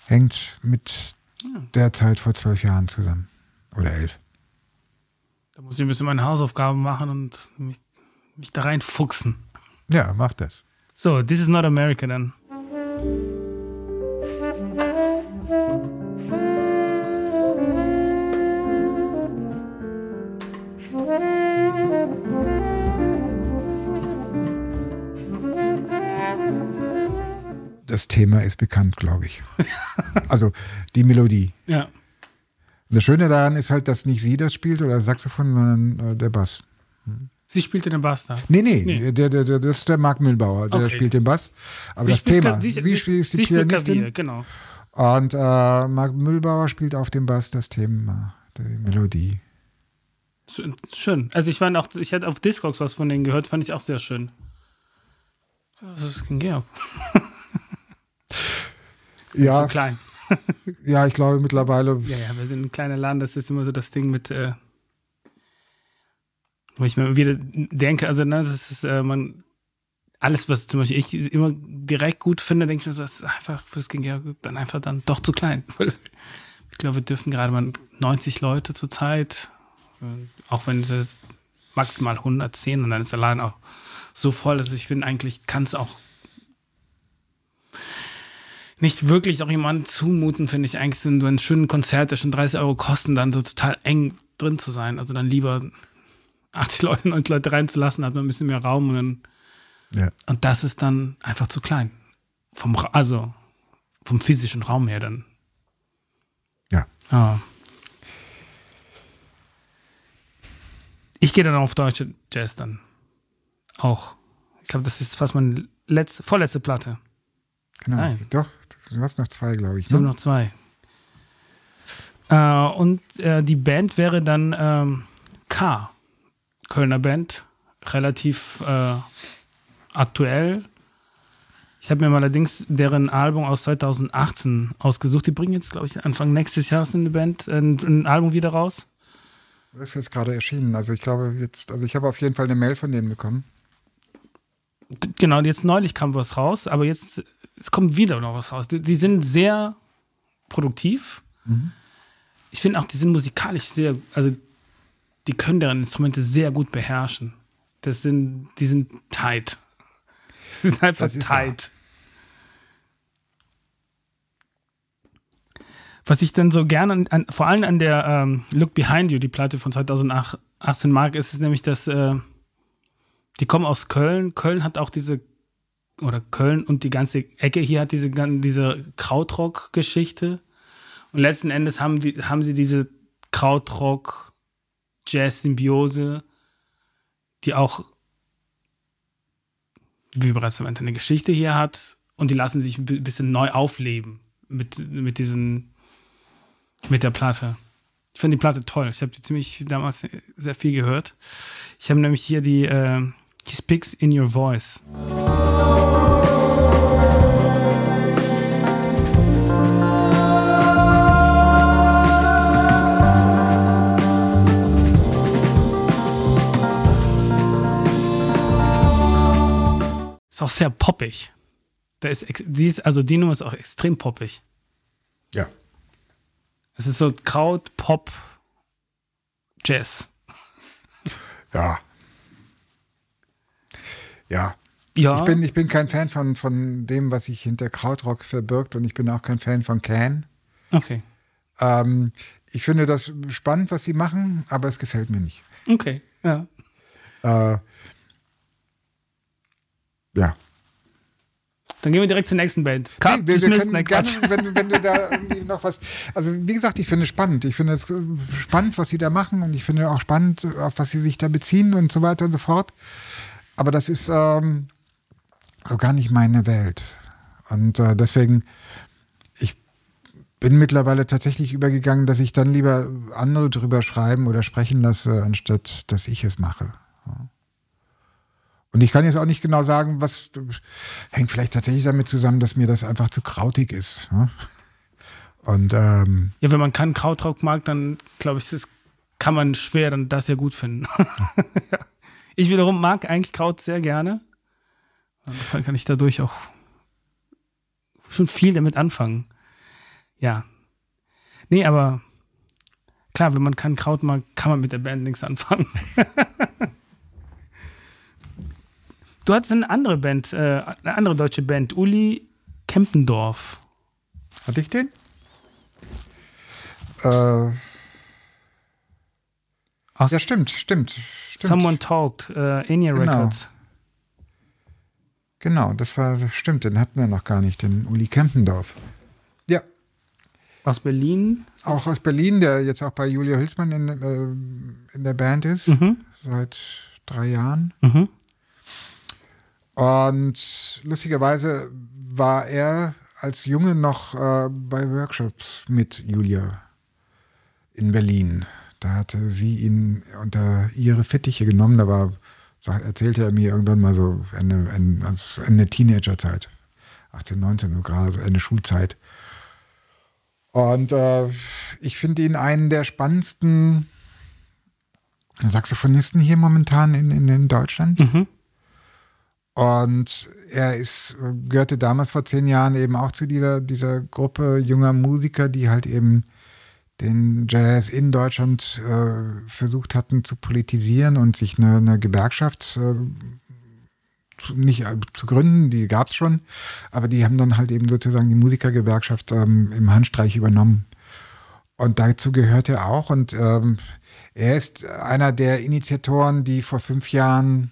hängt mit der Zeit vor zwölf Jahren zusammen. Oder elf. Da muss ich ein bisschen meine Hausaufgaben machen und mich, mich da reinfuchsen. Ja, mach das. So, this is not America dann. Das das Thema ist bekannt, glaube ich. also die Melodie. Ja. Und das Schöne daran ist halt, dass nicht sie das spielt oder das Saxophon, sondern äh, der Bass. Sie spielte den Bass da. Nee, nee, Nee. Der, der, der, das ist der Marc Mühlbauer, der Okay. spielt den Bass. Aber Sie das Thema, Kla- sie, wie sie, spielt die sie spielt Pianistin? Klavier, genau. Und äh, Marc Mühlbauer spielt auf dem Bass das Thema, die Melodie. Schön-. Also ich fand auch, ich hatte auf Discogs was von denen gehört, fand ich auch sehr schön. Was ist denn Georg? Ja, so klein. *laughs* ja, ich glaube mittlerweile. Ja, ja, wir sind ein kleiner Laden, das ist immer so das Ding mit, äh, wo ich mir wieder denke, also ne, das ist, äh, man, alles, was zum Beispiel ich immer direkt gut finde, denke ich mir, so, das ist einfach fürs King Georg dann einfach dann doch zu klein. *laughs* Ich glaube, wir dürfen gerade mal 90 Leute zur Zeit, äh, auch wenn es jetzt maximal 110 und dann ist der Laden auch so voll, dass ich finde, eigentlich kann es auch nicht wirklich auch jemandem zumuten, finde ich eigentlich, sind ein schönes Konzert, der schon 30 Euro kosten, dann so total eng drin zu sein. Also dann lieber 80 Leute, 90 Leute reinzulassen, hat man ein bisschen mehr Raum und dann, Ja. und das ist dann einfach zu klein. Vom, also vom physischen Raum her dann. Ja. Ah. Ich gehe dann auf deutsche Jazz dann. Auch. Ich glaube, das ist fast meine letzte, vorletzte Platte. Genau. Nein. Doch, du hast noch zwei, glaube ich. Ich habe Ne? noch zwei. Äh, und äh, die Band wäre dann ähm, K. Kölner Band. Relativ äh, aktuell. Ich habe mir allerdings deren Album aus 2018 ausgesucht. Die bringen jetzt, glaube ich, Anfang nächstes Jahres eine Band, ein, ein Album wieder raus. Das ist jetzt gerade erschienen. Also ich glaube jetzt, also ich habe auf jeden Fall eine Mail von denen bekommen. Genau, jetzt neulich kam was raus, aber jetzt es kommt wieder noch was raus. Die, die sind sehr produktiv. Ich finde auch, die sind musikalisch sehr, also die können deren Instrumente sehr gut beherrschen. Das sind, die sind tight. *laughs* Die sind einfach tight. Was ich dann so gerne, an, an, vor allem an der ähm, Look Behind You, die Platte von 2018 mag, ist es nämlich, dass äh, die kommen aus Köln. Köln hat auch diese, oder Köln und die ganze Ecke hier hat diese, diese Krautrock-Geschichte. Und letzten Endes haben, die, haben sie diese Krautrock-Jazz-Symbiose, die auch, wie bereits erwähnt, eine Geschichte hier hat. Und die lassen sich ein bi- bisschen neu aufleben mit, mit diesen, mit der Platte. Ich finde die Platte toll. Ich habe die ziemlich damals sehr viel gehört. Ich habe nämlich hier die äh, He Speaks in Your Voice. Ist auch sehr poppig. Da ist, ex- die ist, also die Nummer ist auch extrem poppig. Ja. Es ist so Kraut, Pop, Jazz. Ja. Ja. Ja, Ich, bin, ich bin kein Fan von, von dem, was sich hinter Krautrock verbirgt und ich bin auch kein Fan von Can. okay. Ähm, ich finde das spannend, was sie machen, aber es gefällt mir nicht. Okay, ja. Äh, ja. Dann gehen wir direkt zur nächsten Band. Cut, Nee, wir, wir können gerne, wenn, wenn du da irgendwie noch was. Also, wie gesagt, ich finde es spannend. Ich finde es äh, spannend, was sie da machen und ich finde auch spannend, auf was sie sich da beziehen und so weiter und so fort. Aber das ist ähm, so gar nicht meine Welt. Und äh, deswegen, ich bin mittlerweile tatsächlich übergegangen, dass ich dann lieber andere drüber schreiben oder sprechen lasse, anstatt dass ich es mache. Und ich kann jetzt auch nicht genau sagen, was hängt vielleicht tatsächlich damit zusammen, dass mir das einfach zu krautig ist. Und ähm, Ja, wenn man keinen Krautrock mag, dann glaube ich, das kann man schwer dann das ja gut finden. *laughs* Ich wiederum mag eigentlich Kraut sehr gerne. Insofern kann ich dadurch auch schon viel damit anfangen. Ja. Nee, aber klar, wenn man keinen Kraut mag, kann man mit der Band nichts anfangen. *laughs* du hattest eine andere Band, äh, eine andere deutsche Band, Uli Kempendorf. hatte ich den? Äh, ja, stimmt, stimmt. stimmt. Someone Talked, äh, Your Genau. Records. Genau, das war, das stimmt, den hatten wir noch gar nicht, den Uli Kempendorf. Ja. Aus Berlin? Auch aus Berlin, der jetzt auch bei Julia Hülsmann in, äh, in der Band ist, Mhm. seit drei Jahren. Mhm. Und lustigerweise war er als Junge noch äh, bei Workshops mit Julia in Berlin. Da hatte sie ihn unter ihre Fittiche genommen. Da war, erzählte er mir irgendwann mal so Ende, Ende, also Ende Teenagerzeit. 18, 19, so gerade so Ende Schulzeit. Und äh, ich finde ihn einen der spannendsten Saxophonisten hier momentan in, in, in Deutschland. Mhm. Und er ist, gehörte damals vor zehn Jahren eben auch zu dieser, dieser Gruppe junger Musiker, die halt eben den Jazz in Deutschland äh, versucht hatten zu politisieren und sich eine, eine Gewerkschaft äh, zu, nicht äh, zu gründen, die gab es schon, aber die haben dann halt eben sozusagen die Musikergewerkschaft ähm, im Handstreich übernommen. Und dazu gehört er auch. Und ähm, er ist einer der Initiatoren, die vor fünf Jahren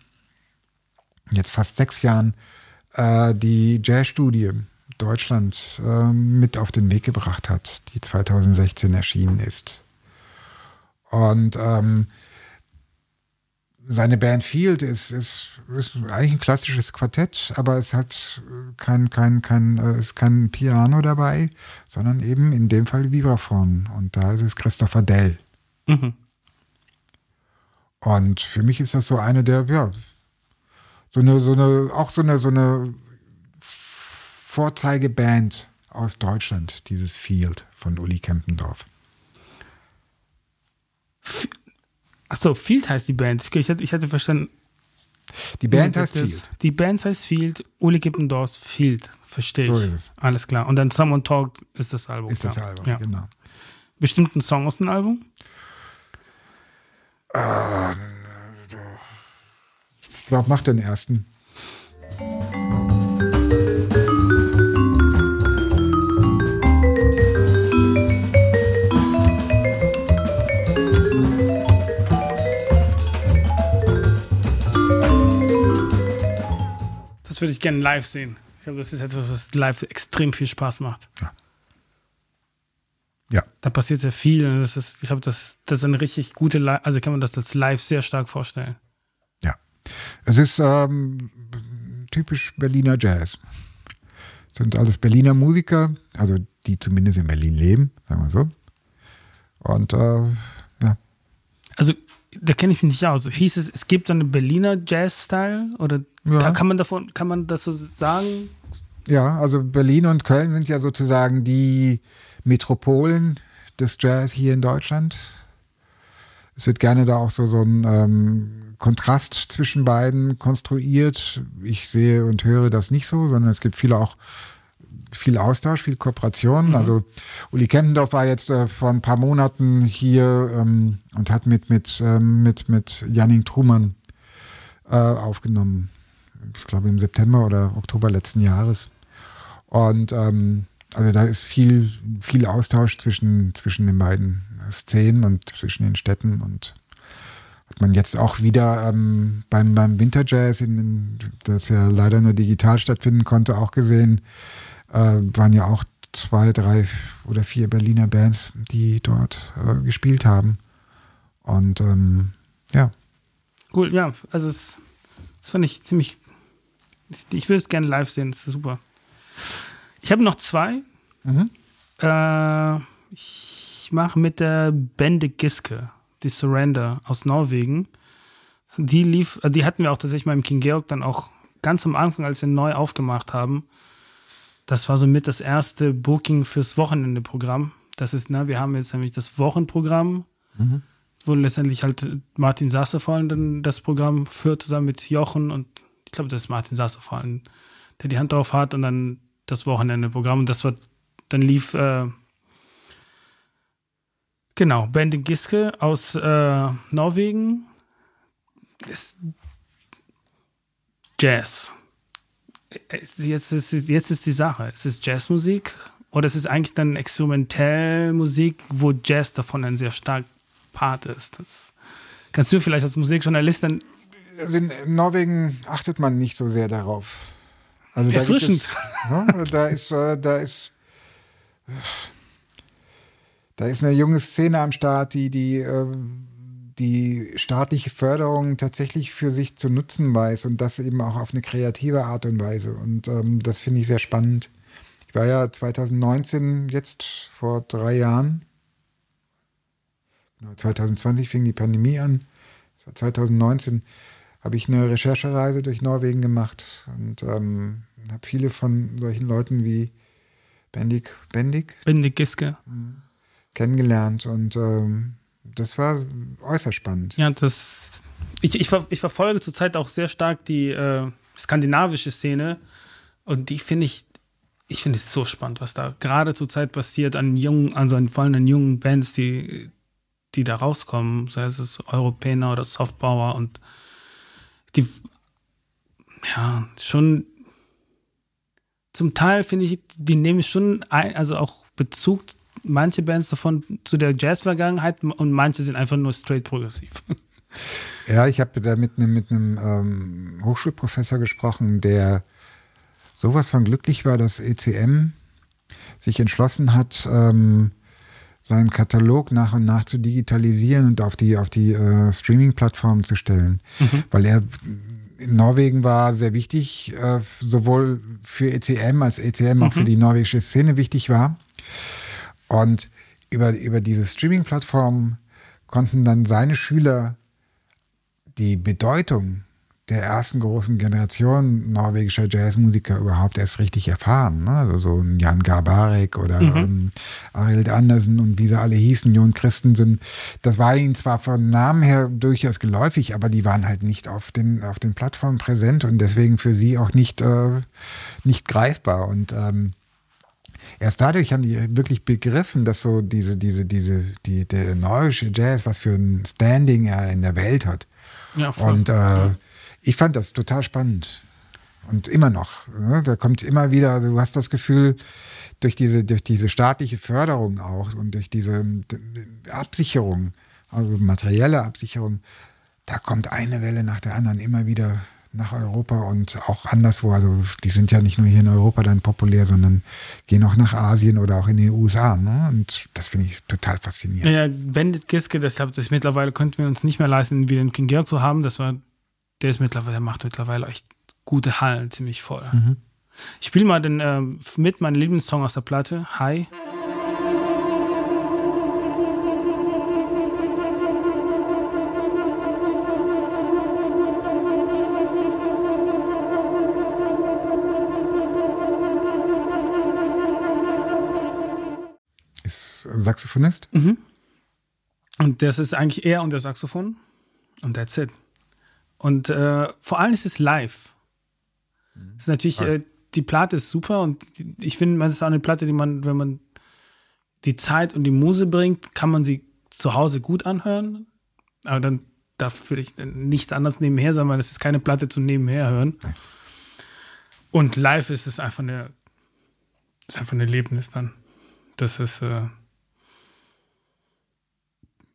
jetzt fast sechs Jahren äh, die Jazzstudie Deutschland äh, mit auf den Weg gebracht hat, die 2016 erschienen ist. Und ähm, seine Band Field ist, ist, ist eigentlich ein klassisches Quartett, aber es hat kein, kein, kein, äh, ist kein Piano dabei, sondern eben in dem Fall Vibraphon. Und da ist es Christopher Dell. Mhm. Und für mich ist das so eine der, ja, so eine, so eine, auch so eine, so eine Vorzeigeband aus Deutschland, dieses Field von Uli Kempendorf. Achso, Field heißt die Band. Ich, hatte, ich hatte verstanden. Die Band das- heißt Field. Die Band heißt Field, Uli Kippendorfs Field. Verstehe ich. So ist es. Alles klar. Und dann Someone Talk ist das Album. Ist das klar. Album, Ja. genau. Bestimmten Song aus dem Album? Ich glaube, mach den ersten. Das würde ich gerne live sehen. Ich glaube, das ist etwas, was live extrem viel Spaß macht. Ja. Da passiert sehr viel. Und das ist, ich glaube, das, das ist eine richtig gute, Li also kann man das als live sehr stark vorstellen. Ja. Es ist ähm, typisch Berliner Jazz. Es sind alles Berliner Musiker, also die zumindest in Berlin leben, sagen wir so. Und äh, ja, Also, da kenne ich mich nicht aus. Hieß es, es gibt so eine Berliner Jazz-Style? Oder Ja. kann, kann man davon, kann man das so sagen? Ja, also Berlin und Köln sind ja sozusagen die Metropolen des Jazz hier in Deutschland. Es wird gerne da auch so, so ein ähm, Kontrast zwischen beiden konstruiert. Ich sehe und höre das nicht so, sondern es gibt viele auch viel Austausch, viel Kooperation. Also Uli Kempendorf war jetzt äh, vor ein paar Monaten hier ähm, und hat mit, mit, ähm, mit, mit Janning Trumann äh, aufgenommen. Ich glaube im September oder Oktober letzten Jahres. Und ähm, also da ist viel, viel Austausch zwischen, zwischen den beiden Szenen und zwischen den Städten und hat man jetzt auch wieder ähm, beim, beim Winterjazz, in, in, das ja leider nur digital stattfinden konnte, auch gesehen, äh, waren ja auch zwei, drei oder vier Berliner Bands, die dort äh, gespielt haben. Und ähm, ja, Cool, ja. Also, es, das fand ich ziemlich. Ich, würde es gerne live sehen, das ist super. Ich habe noch zwei. Mhm. Äh, ich mache mit der Bende Giske, die Surrender aus Norwegen. Die lief, äh, die hatten wir auch tatsächlich mal im King Georg dann auch ganz am Anfang, als wir neu aufgemacht haben. Das war somit das erste Booking fürs Wochenende-Programm. Das ist, ne, wir haben jetzt nämlich das Wochenprogramm, Mhm. wo letztendlich halt Martin Sasse vor allem dann das Programm führt, zusammen mit Jochen und ich glaube, das ist Martin Sasse vor allem, der die Hand drauf hat und dann das Wochenende-Programm. Und das war, dann lief, äh, genau, Bende Giske aus äh, Norwegen. Ist Jazz. Jetzt ist, jetzt ist die Sache. Es ist Jazzmusik oder es ist eigentlich dann Experimentellmusik, wo Jazz davon ein sehr stark Part ist. Das kannst du vielleicht als Musikjournalist dann Also in Norwegen achtet man nicht so sehr darauf. Also Erfrischend. Da, es, ja, da ist, äh, da ist, da ist eine junge Szene am Start, die, die, äh, die staatliche Förderung tatsächlich für sich zu nutzen weiß und das eben auch auf eine kreative Art und Weise. Und ähm, das finde ich sehr spannend. Ich war ja 2019, jetzt vor drei Jahren, 2020 genau, fing die Pandemie an. 2019 habe ich eine Recherchereise durch Norwegen gemacht und ähm, habe viele von solchen Leuten wie Bendik, Bendik, Bendik Giske mhm. kennengelernt und ähm, das war äußerst spannend. Ja, das ich, ich, ich verfolge zurzeit auch sehr stark die äh, skandinavische Szene und die finde ich ich finde es so spannend, was da gerade zurzeit passiert an jungen, also vor allem an jungen Bands, die die da rauskommen, sei es Europäer oder Softbauer und die, ja, schon zum Teil finde ich, die nehmen schon ein, also auch Bezug, manche Bands davon zu der Jazz-Vergangenheit und manche sind einfach nur straight progressiv. *laughs* Ja, ich habe da mit einem mit ähm, Hochschulprofessor gesprochen, der sowas von glücklich war, dass ECM sich entschlossen hat, ähm, seinen Katalog nach und nach zu digitalisieren und auf die, auf die äh, Streaming-Plattformen zu stellen. Mhm. Weil er in Norwegen war sehr wichtig, äh, sowohl für ECM als ECM mhm. auch für mhm. die norwegische Szene wichtig war. Und über, über diese Streaming-Plattformen konnten dann seine Schüler die Bedeutung der ersten großen Generation norwegischer Jazzmusiker überhaupt erst richtig erfahren. Ne? Also so ein Jan Garbarek oder mhm. ähm, Arild Andersen und wie sie alle hießen, Jon Christensen. Das war ihnen zwar von Namen her durchaus geläufig, aber die waren halt nicht auf den, auf den Plattformen präsent und deswegen für sie auch nicht, äh, nicht greifbar. Und ähm, erst dadurch haben die wirklich begriffen, dass so diese, diese, diese, die, der norwegische Jazz, was für ein Standing er in der Welt hat. Ja, voll. Und äh, ich fand das total spannend. Und immer noch. Ne? Da kommt immer wieder, du hast das Gefühl, durch diese, durch diese staatliche Förderung auch und durch diese Absicherung, also materielle Absicherung, da kommt eine Welle nach der anderen immer wieder nach Europa und auch anderswo. Also die sind ja nicht nur hier in Europa dann populär, sondern gehen auch nach Asien oder auch in die USA. Ne? Und das finde ich total faszinierend. Ja, Bandit Giske, deshalb das mittlerweile könnten wir uns nicht mehr leisten, wieder den King Georg zu haben. Das war der ist mittlerweile, der macht mittlerweile echt gute Hallen ziemlich voll. Mhm. Ich spiele mal den, äh, mit meinem Lieblingssong aus der Platte, Hi. Saxophonist? Mhm. Und das ist eigentlich er und der Saxophon. Und that's it. Und äh, vor allem ist es live. Mhm. ist natürlich, äh, die Platte ist super und ich finde, man ist auch eine Platte, die man, wenn man die Zeit und die Muse bringt, kann man sie zu Hause gut anhören. Aber dann darf ich nichts anderes nebenher sein, weil es ist keine Platte zum Nebenher hören. Und live ist es einfach eine, ist einfach ein Erlebnis dann. Das ist, äh,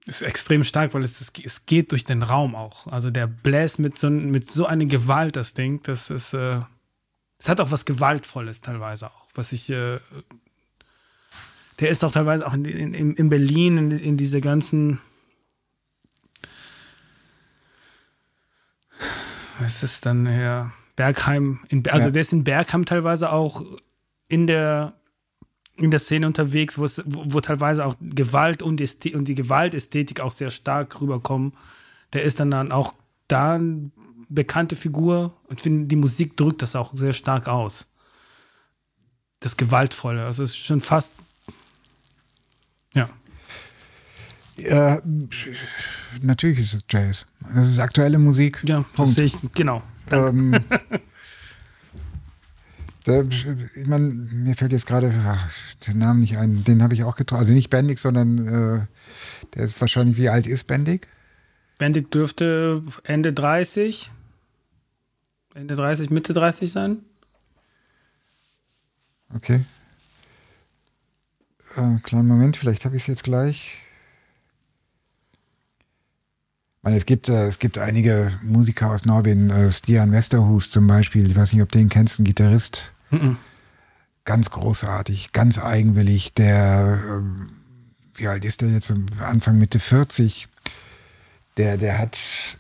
ist extrem stark, weil es, es geht durch den Raum auch. Also der bläst mit so, mit so einer Gewalt das Ding, das ist, äh, es hat auch was Gewaltvolles teilweise auch, was ich, äh, der ist auch teilweise auch in, in, in Berlin, in, in diese ganzen, was ist dann her, Bergheim, in, also ja. der ist in Bergheim teilweise auch in der in der Szene unterwegs, wo, es, wo, wo teilweise auch Gewalt und die, und die Gewaltästhetik auch sehr stark rüberkommen. Der ist dann, dann auch da eine bekannte Figur und ich finde, die Musik drückt das auch sehr stark aus. Das Gewaltvolle. Also es ist schon fast. Ja. Äh, natürlich ist es Jazz. Das ist aktuelle Musik. Ja, das sehe ich, genau. Ähm, *laughs* Da, ich meine, mir fällt jetzt gerade der Name nicht ein. Den habe ich auch getroffen. Also nicht Bendig, sondern äh, der ist wahrscheinlich, wie alt ist Bendig? Bendig dürfte Ende 30, Ende 30, Mitte 30 sein. Okay. Äh, kleinen Moment, vielleicht habe ich es jetzt gleich. Meine, es gibt, äh, es gibt einige Musiker aus Norwegen, äh, Stian Westerhus zum Beispiel, ich weiß nicht, ob du den kennst, ein Gitarrist. Mhm. Ganz großartig, ganz eigenwillig, der, ähm, wie alt ist der jetzt? Anfang Mitte 40. Der, der hat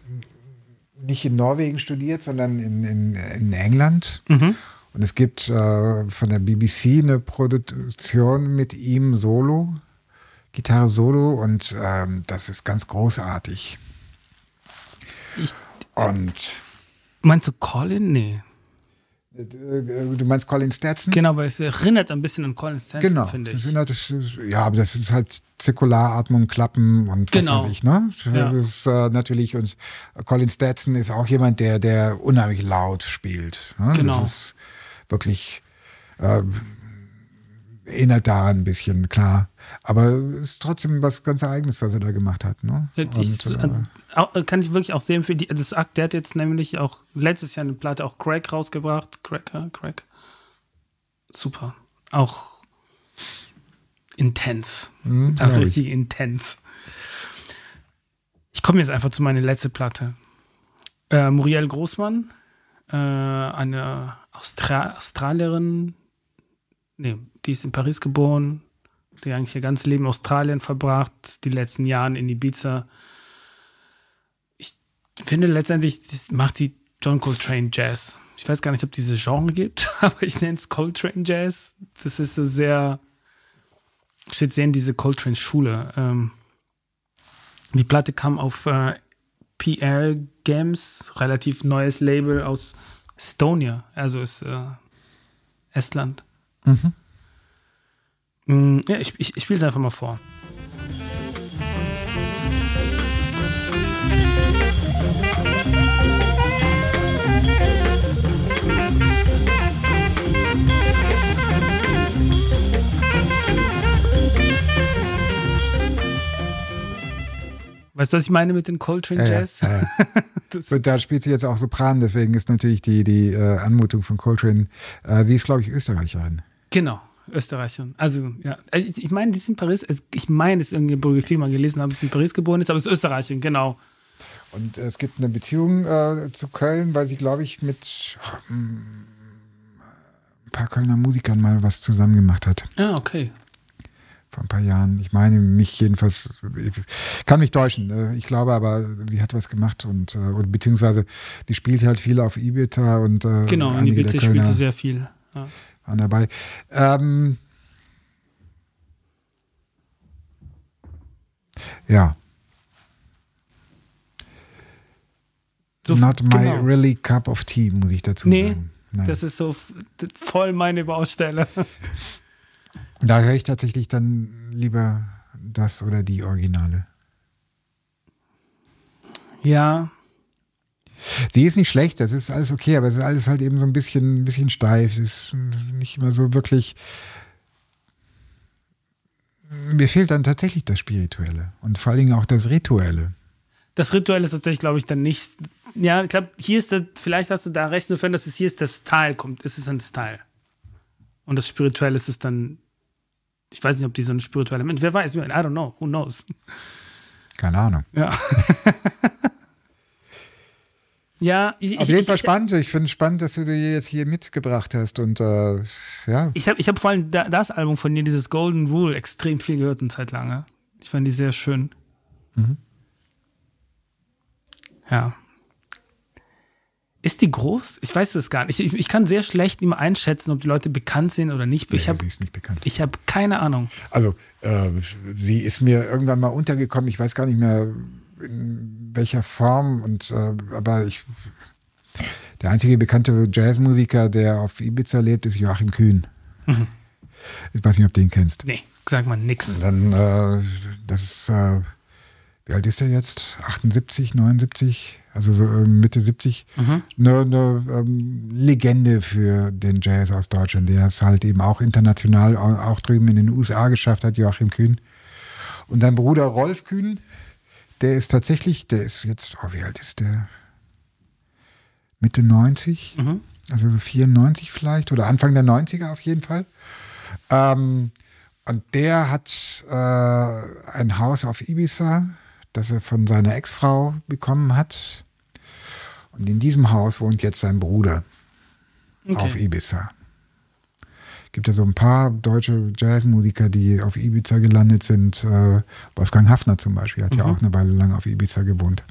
nicht in Norwegen studiert, sondern in, in, in England. Mhm. Und es gibt äh, von der BBC eine Produktion mit ihm solo, Gitarre solo, und ähm, das ist ganz großartig. Ich- und Meinst du Colin? Nee. äh, du meinst Colin Stetson? Genau, weil es erinnert ein bisschen an Colin Stanton, Genau. finde ich. ist, ja, aber das ist halt Zirkularatmung, Klappen und was Genau. weiß ich, ne? Ja. Das ist äh, natürlich uns Colin Stetson ist auch jemand, der, der unheimlich laut spielt. Ne? Genau. Das ist wirklich äh, erinnert da ein bisschen, klar. Aber es ist trotzdem was ganz Eigenes, was er da gemacht hat. Ne? Ich, Und, äh, auch, äh, kann ich wirklich auch sehen für die, das Akt, der hat jetzt nämlich auch letztes Jahr eine Platte auch Crack rausgebracht. Cracker, Crack. Super. Auch intens. hm, Also glaub ich. richtig intens. Ich komme jetzt einfach zu meiner letzten Platte. Äh, Muriel Großmann, äh, eine Austra Australierin, nee, die ist in Paris geboren, die eigentlich ihr ganzes Leben in Australien verbracht, die letzten Jahre in Ibiza. Ich finde letztendlich macht die John Coltrane Jazz. Ich weiß gar nicht, ob diese Genre gibt, *laughs* aber ich nenne es Coltrane Jazz. Das ist so sehr steht sehr in diese Coltrane-Schule. Ähm, die Platte kam auf äh, PR Games, relativ neues Label aus Estonia, also ist äh, Estland. Mhm. Mm, ja, ich, ich, ich spiele es einfach mal vor. Weißt du, was ich meine mit den Coltrane Ja, ja, Jazz? ja, ja. *laughs* Und da spielt sie jetzt auch Sopran, deswegen ist natürlich die, die äh, Anmutung von Coltrane, äh, sie ist, glaube ich, Österreicherin. Genau, Österreicherin. Also, ja. Also, Ich ich meine, die ist in Paris. Ich meine, dass irgendeine Biografie mal gelesen habe, sie in Paris geboren ist, aber es ist Österreicherin, genau. Und es gibt eine Beziehung äh, zu Köln, weil sie, glaube ich, mit ähm, ein paar Kölner Musikern mal was zusammen gemacht hat. Ah, okay. Vor ein paar Jahren. Ich meine, mich jedenfalls, ich kann mich täuschen. äh, Ich glaube aber, sie hat was gemacht und, äh, und beziehungsweise die spielt halt viel auf Ibiza und äh, Genau, in Ibiza spielte sehr viel. Ja. Waren dabei. Ähm, ja, So, not my genau. really cup of tea, muss ich dazu Nee, sagen. Nein. Das ist so voll meine Baustelle. Da höre ich tatsächlich dann lieber das oder die Originale. Ja, Sie ist nicht schlecht, das ist alles okay, aber es ist alles halt eben so ein bisschen, ein bisschen steif. Es ist nicht immer so wirklich. Mir fehlt dann tatsächlich das Spirituelle und vor allen Dingen auch das Rituelle. das Rituell ist tatsächlich, glaube ich, dann nicht. Ja, ich glaube, hier ist das, vielleicht hast du da recht, insofern, dass es hier ist, der Style kommt. Es ist ein Style. Und das Spirituelle ist es dann. Ich weiß nicht, ob die so ein spiritueller Mensch. Wer weiß, I don't know, who knows. Keine Ahnung. Ja. *laughs* ja, ich, Auf jeden ich, Fall ich, spannend. Ich finde es spannend, dass du dir jetzt hier mitgebracht hast. Und äh, ja, Ich habe ich hab vor allem da, das Album von dir, dieses Golden Rule, extrem viel gehört eine Zeit lang. ja. Ich fand die sehr schön. Mhm. Ja. Ist die groß? Ich weiß es gar nicht. Ich, ich kann sehr schlecht immer einschätzen, ob die Leute bekannt sind oder nicht. Ich habe sie ist nicht bekannt. ich hab keine Ahnung. Also, äh, sie ist mir irgendwann mal untergekommen. Ich weiß gar nicht mehr in welcher Form. Und äh, aber ich, der einzige bekannte Jazzmusiker, der auf Ibiza lebt, ist Joachim Kühn. Mhm. Ich weiß nicht, ob du den kennst. Nee, sag mal nix. Dann, äh, das ist, äh, wie alt ist er jetzt? 78, 79? Also so äh, Mitte 70. Mhm. Eine, eine ähm, Legende für den Jazz aus Deutschland, der es halt eben auch international, au- auch drüben in den USA geschafft hat, Joachim Kühn. Und dein Bruder Rolf Kühn, der ist tatsächlich, der ist jetzt, oh, wie alt ist der? Mitte 90? Mhm. also so 94 vielleicht oder Anfang der 90er auf jeden Fall. Ähm, und der hat äh, ein Haus auf Ibiza, das er von seiner Ex-Frau bekommen hat. Und in diesem Haus wohnt jetzt sein Bruder Okay. auf Ibiza. Gibt ja so ein paar deutsche Jazzmusiker, die auf Ibiza gelandet sind. Äh, Wolfgang Hafner zum Beispiel hat ja Mhm. auch eine Weile lang auf Ibiza gewohnt.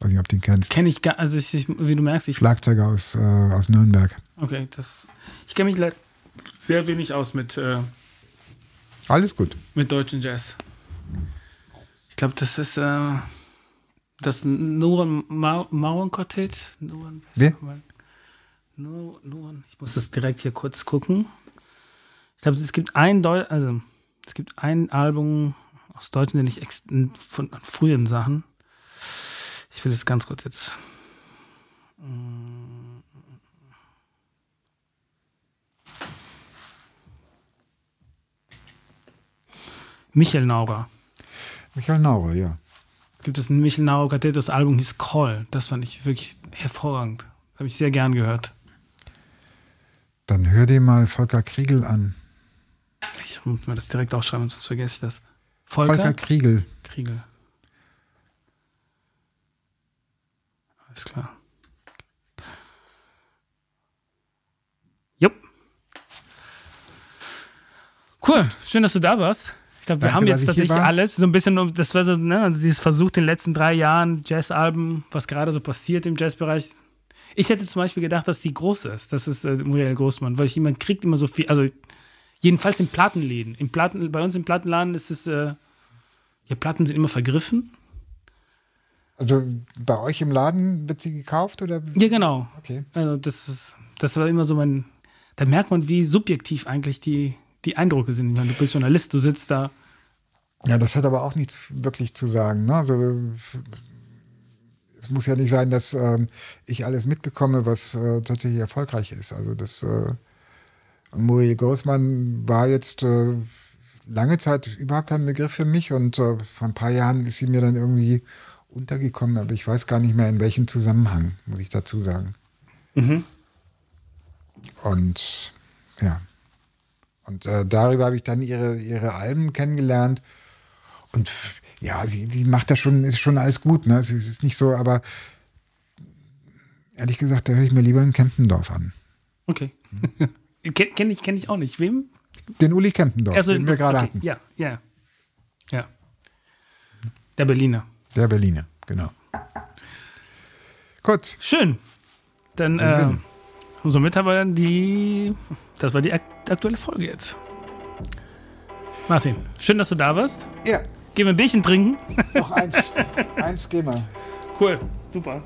Weiß nicht, ob du den kennst. Kenne ich gar, also ich, ich, wie du merkst, ich, Schlagzeuger aus, äh, aus Nürnberg. okay, das, ich kenne mich leider sehr wenig aus mit, äh, Alles gut. mit deutschen Jazz. Ich glaube, das ist äh, das Nuren Ma Mauern Quartett. Nuren, Wer? Nur, Nuren, ich muss das direkt hier kurz gucken. Ich glaube, es gibt ein Deu also es gibt ein Album aus Deutschland, den ich von frühen Sachen. Ich will das ganz kurz jetzt. Mm. Michael Naurer. Michael Naurer, ja. Gibt es ein Michael Naurer Quartett, das Album hieß Call. Das fand ich wirklich hervorragend. Habe ich sehr gern gehört. Dann hör dir mal Volker Kriegel an. Ich muss mir das direkt aufschreiben, sonst vergesse ich das. Volker, Volker Kriegel. Kriegel. Alles klar. Jupp. Cool, schön, dass du da warst. Ich glaube, wir Danke, haben jetzt tatsächlich alles. So ein bisschen, um- das war so, ne, also dieses Versuch, den letzten drei Jahren Jazzalben, was gerade so passiert im Jazzbereich. Ich hätte zum Beispiel gedacht, dass die groß ist. Das ist äh, Muriel Großmann, weil ich jemand kriegt immer so viel, also jedenfalls in Plattenläden. In Platten, bei uns im Plattenladen ist es, äh, ja, Platten sind immer vergriffen. Also bei euch im Laden wird sie gekauft oder? Ja, genau. Okay. Also das ist, das war immer so mein, da merkt man, wie subjektiv eigentlich die, die Eindrücke sind. Ich meine, du bist Journalist, du sitzt da. Ja, das hat aber auch nichts wirklich zu sagen. Ne? Also, es muss ja nicht sein, dass ähm, ich alles mitbekomme, was äh, tatsächlich erfolgreich ist. Also das äh, Muriel Großmann war jetzt äh, lange Zeit überhaupt kein Begriff für mich und äh, vor ein paar Jahren ist sie mir dann irgendwie untergekommen, aber ich weiß gar nicht mehr in welchem Zusammenhang, muss ich dazu sagen. Und ja. Und äh, darüber habe ich dann ihre, ihre Alben kennengelernt. Und ja, sie, sie macht das schon, ist schon alles gut. Ne? Es ist nicht so, aber ehrlich gesagt, da höre ich mir lieber in Kempendorf an. Okay. *laughs* Ken, kenn ich, kenn ich auch nicht. Wem? Den Uli Kempendorf, Also, den wir gerade okay. hatten. Ja, ja. Ja. Der Berliner. Der Berliner, genau. Gut, Schön. Dann, äh, somit haben wir dann die, das war die ak aktuelle Folge jetzt. Martin, schön, dass du da warst. ja, Gehen wir ein Bierchen trinken. noch eins, *laughs* eins gehen wir. Cool. Super.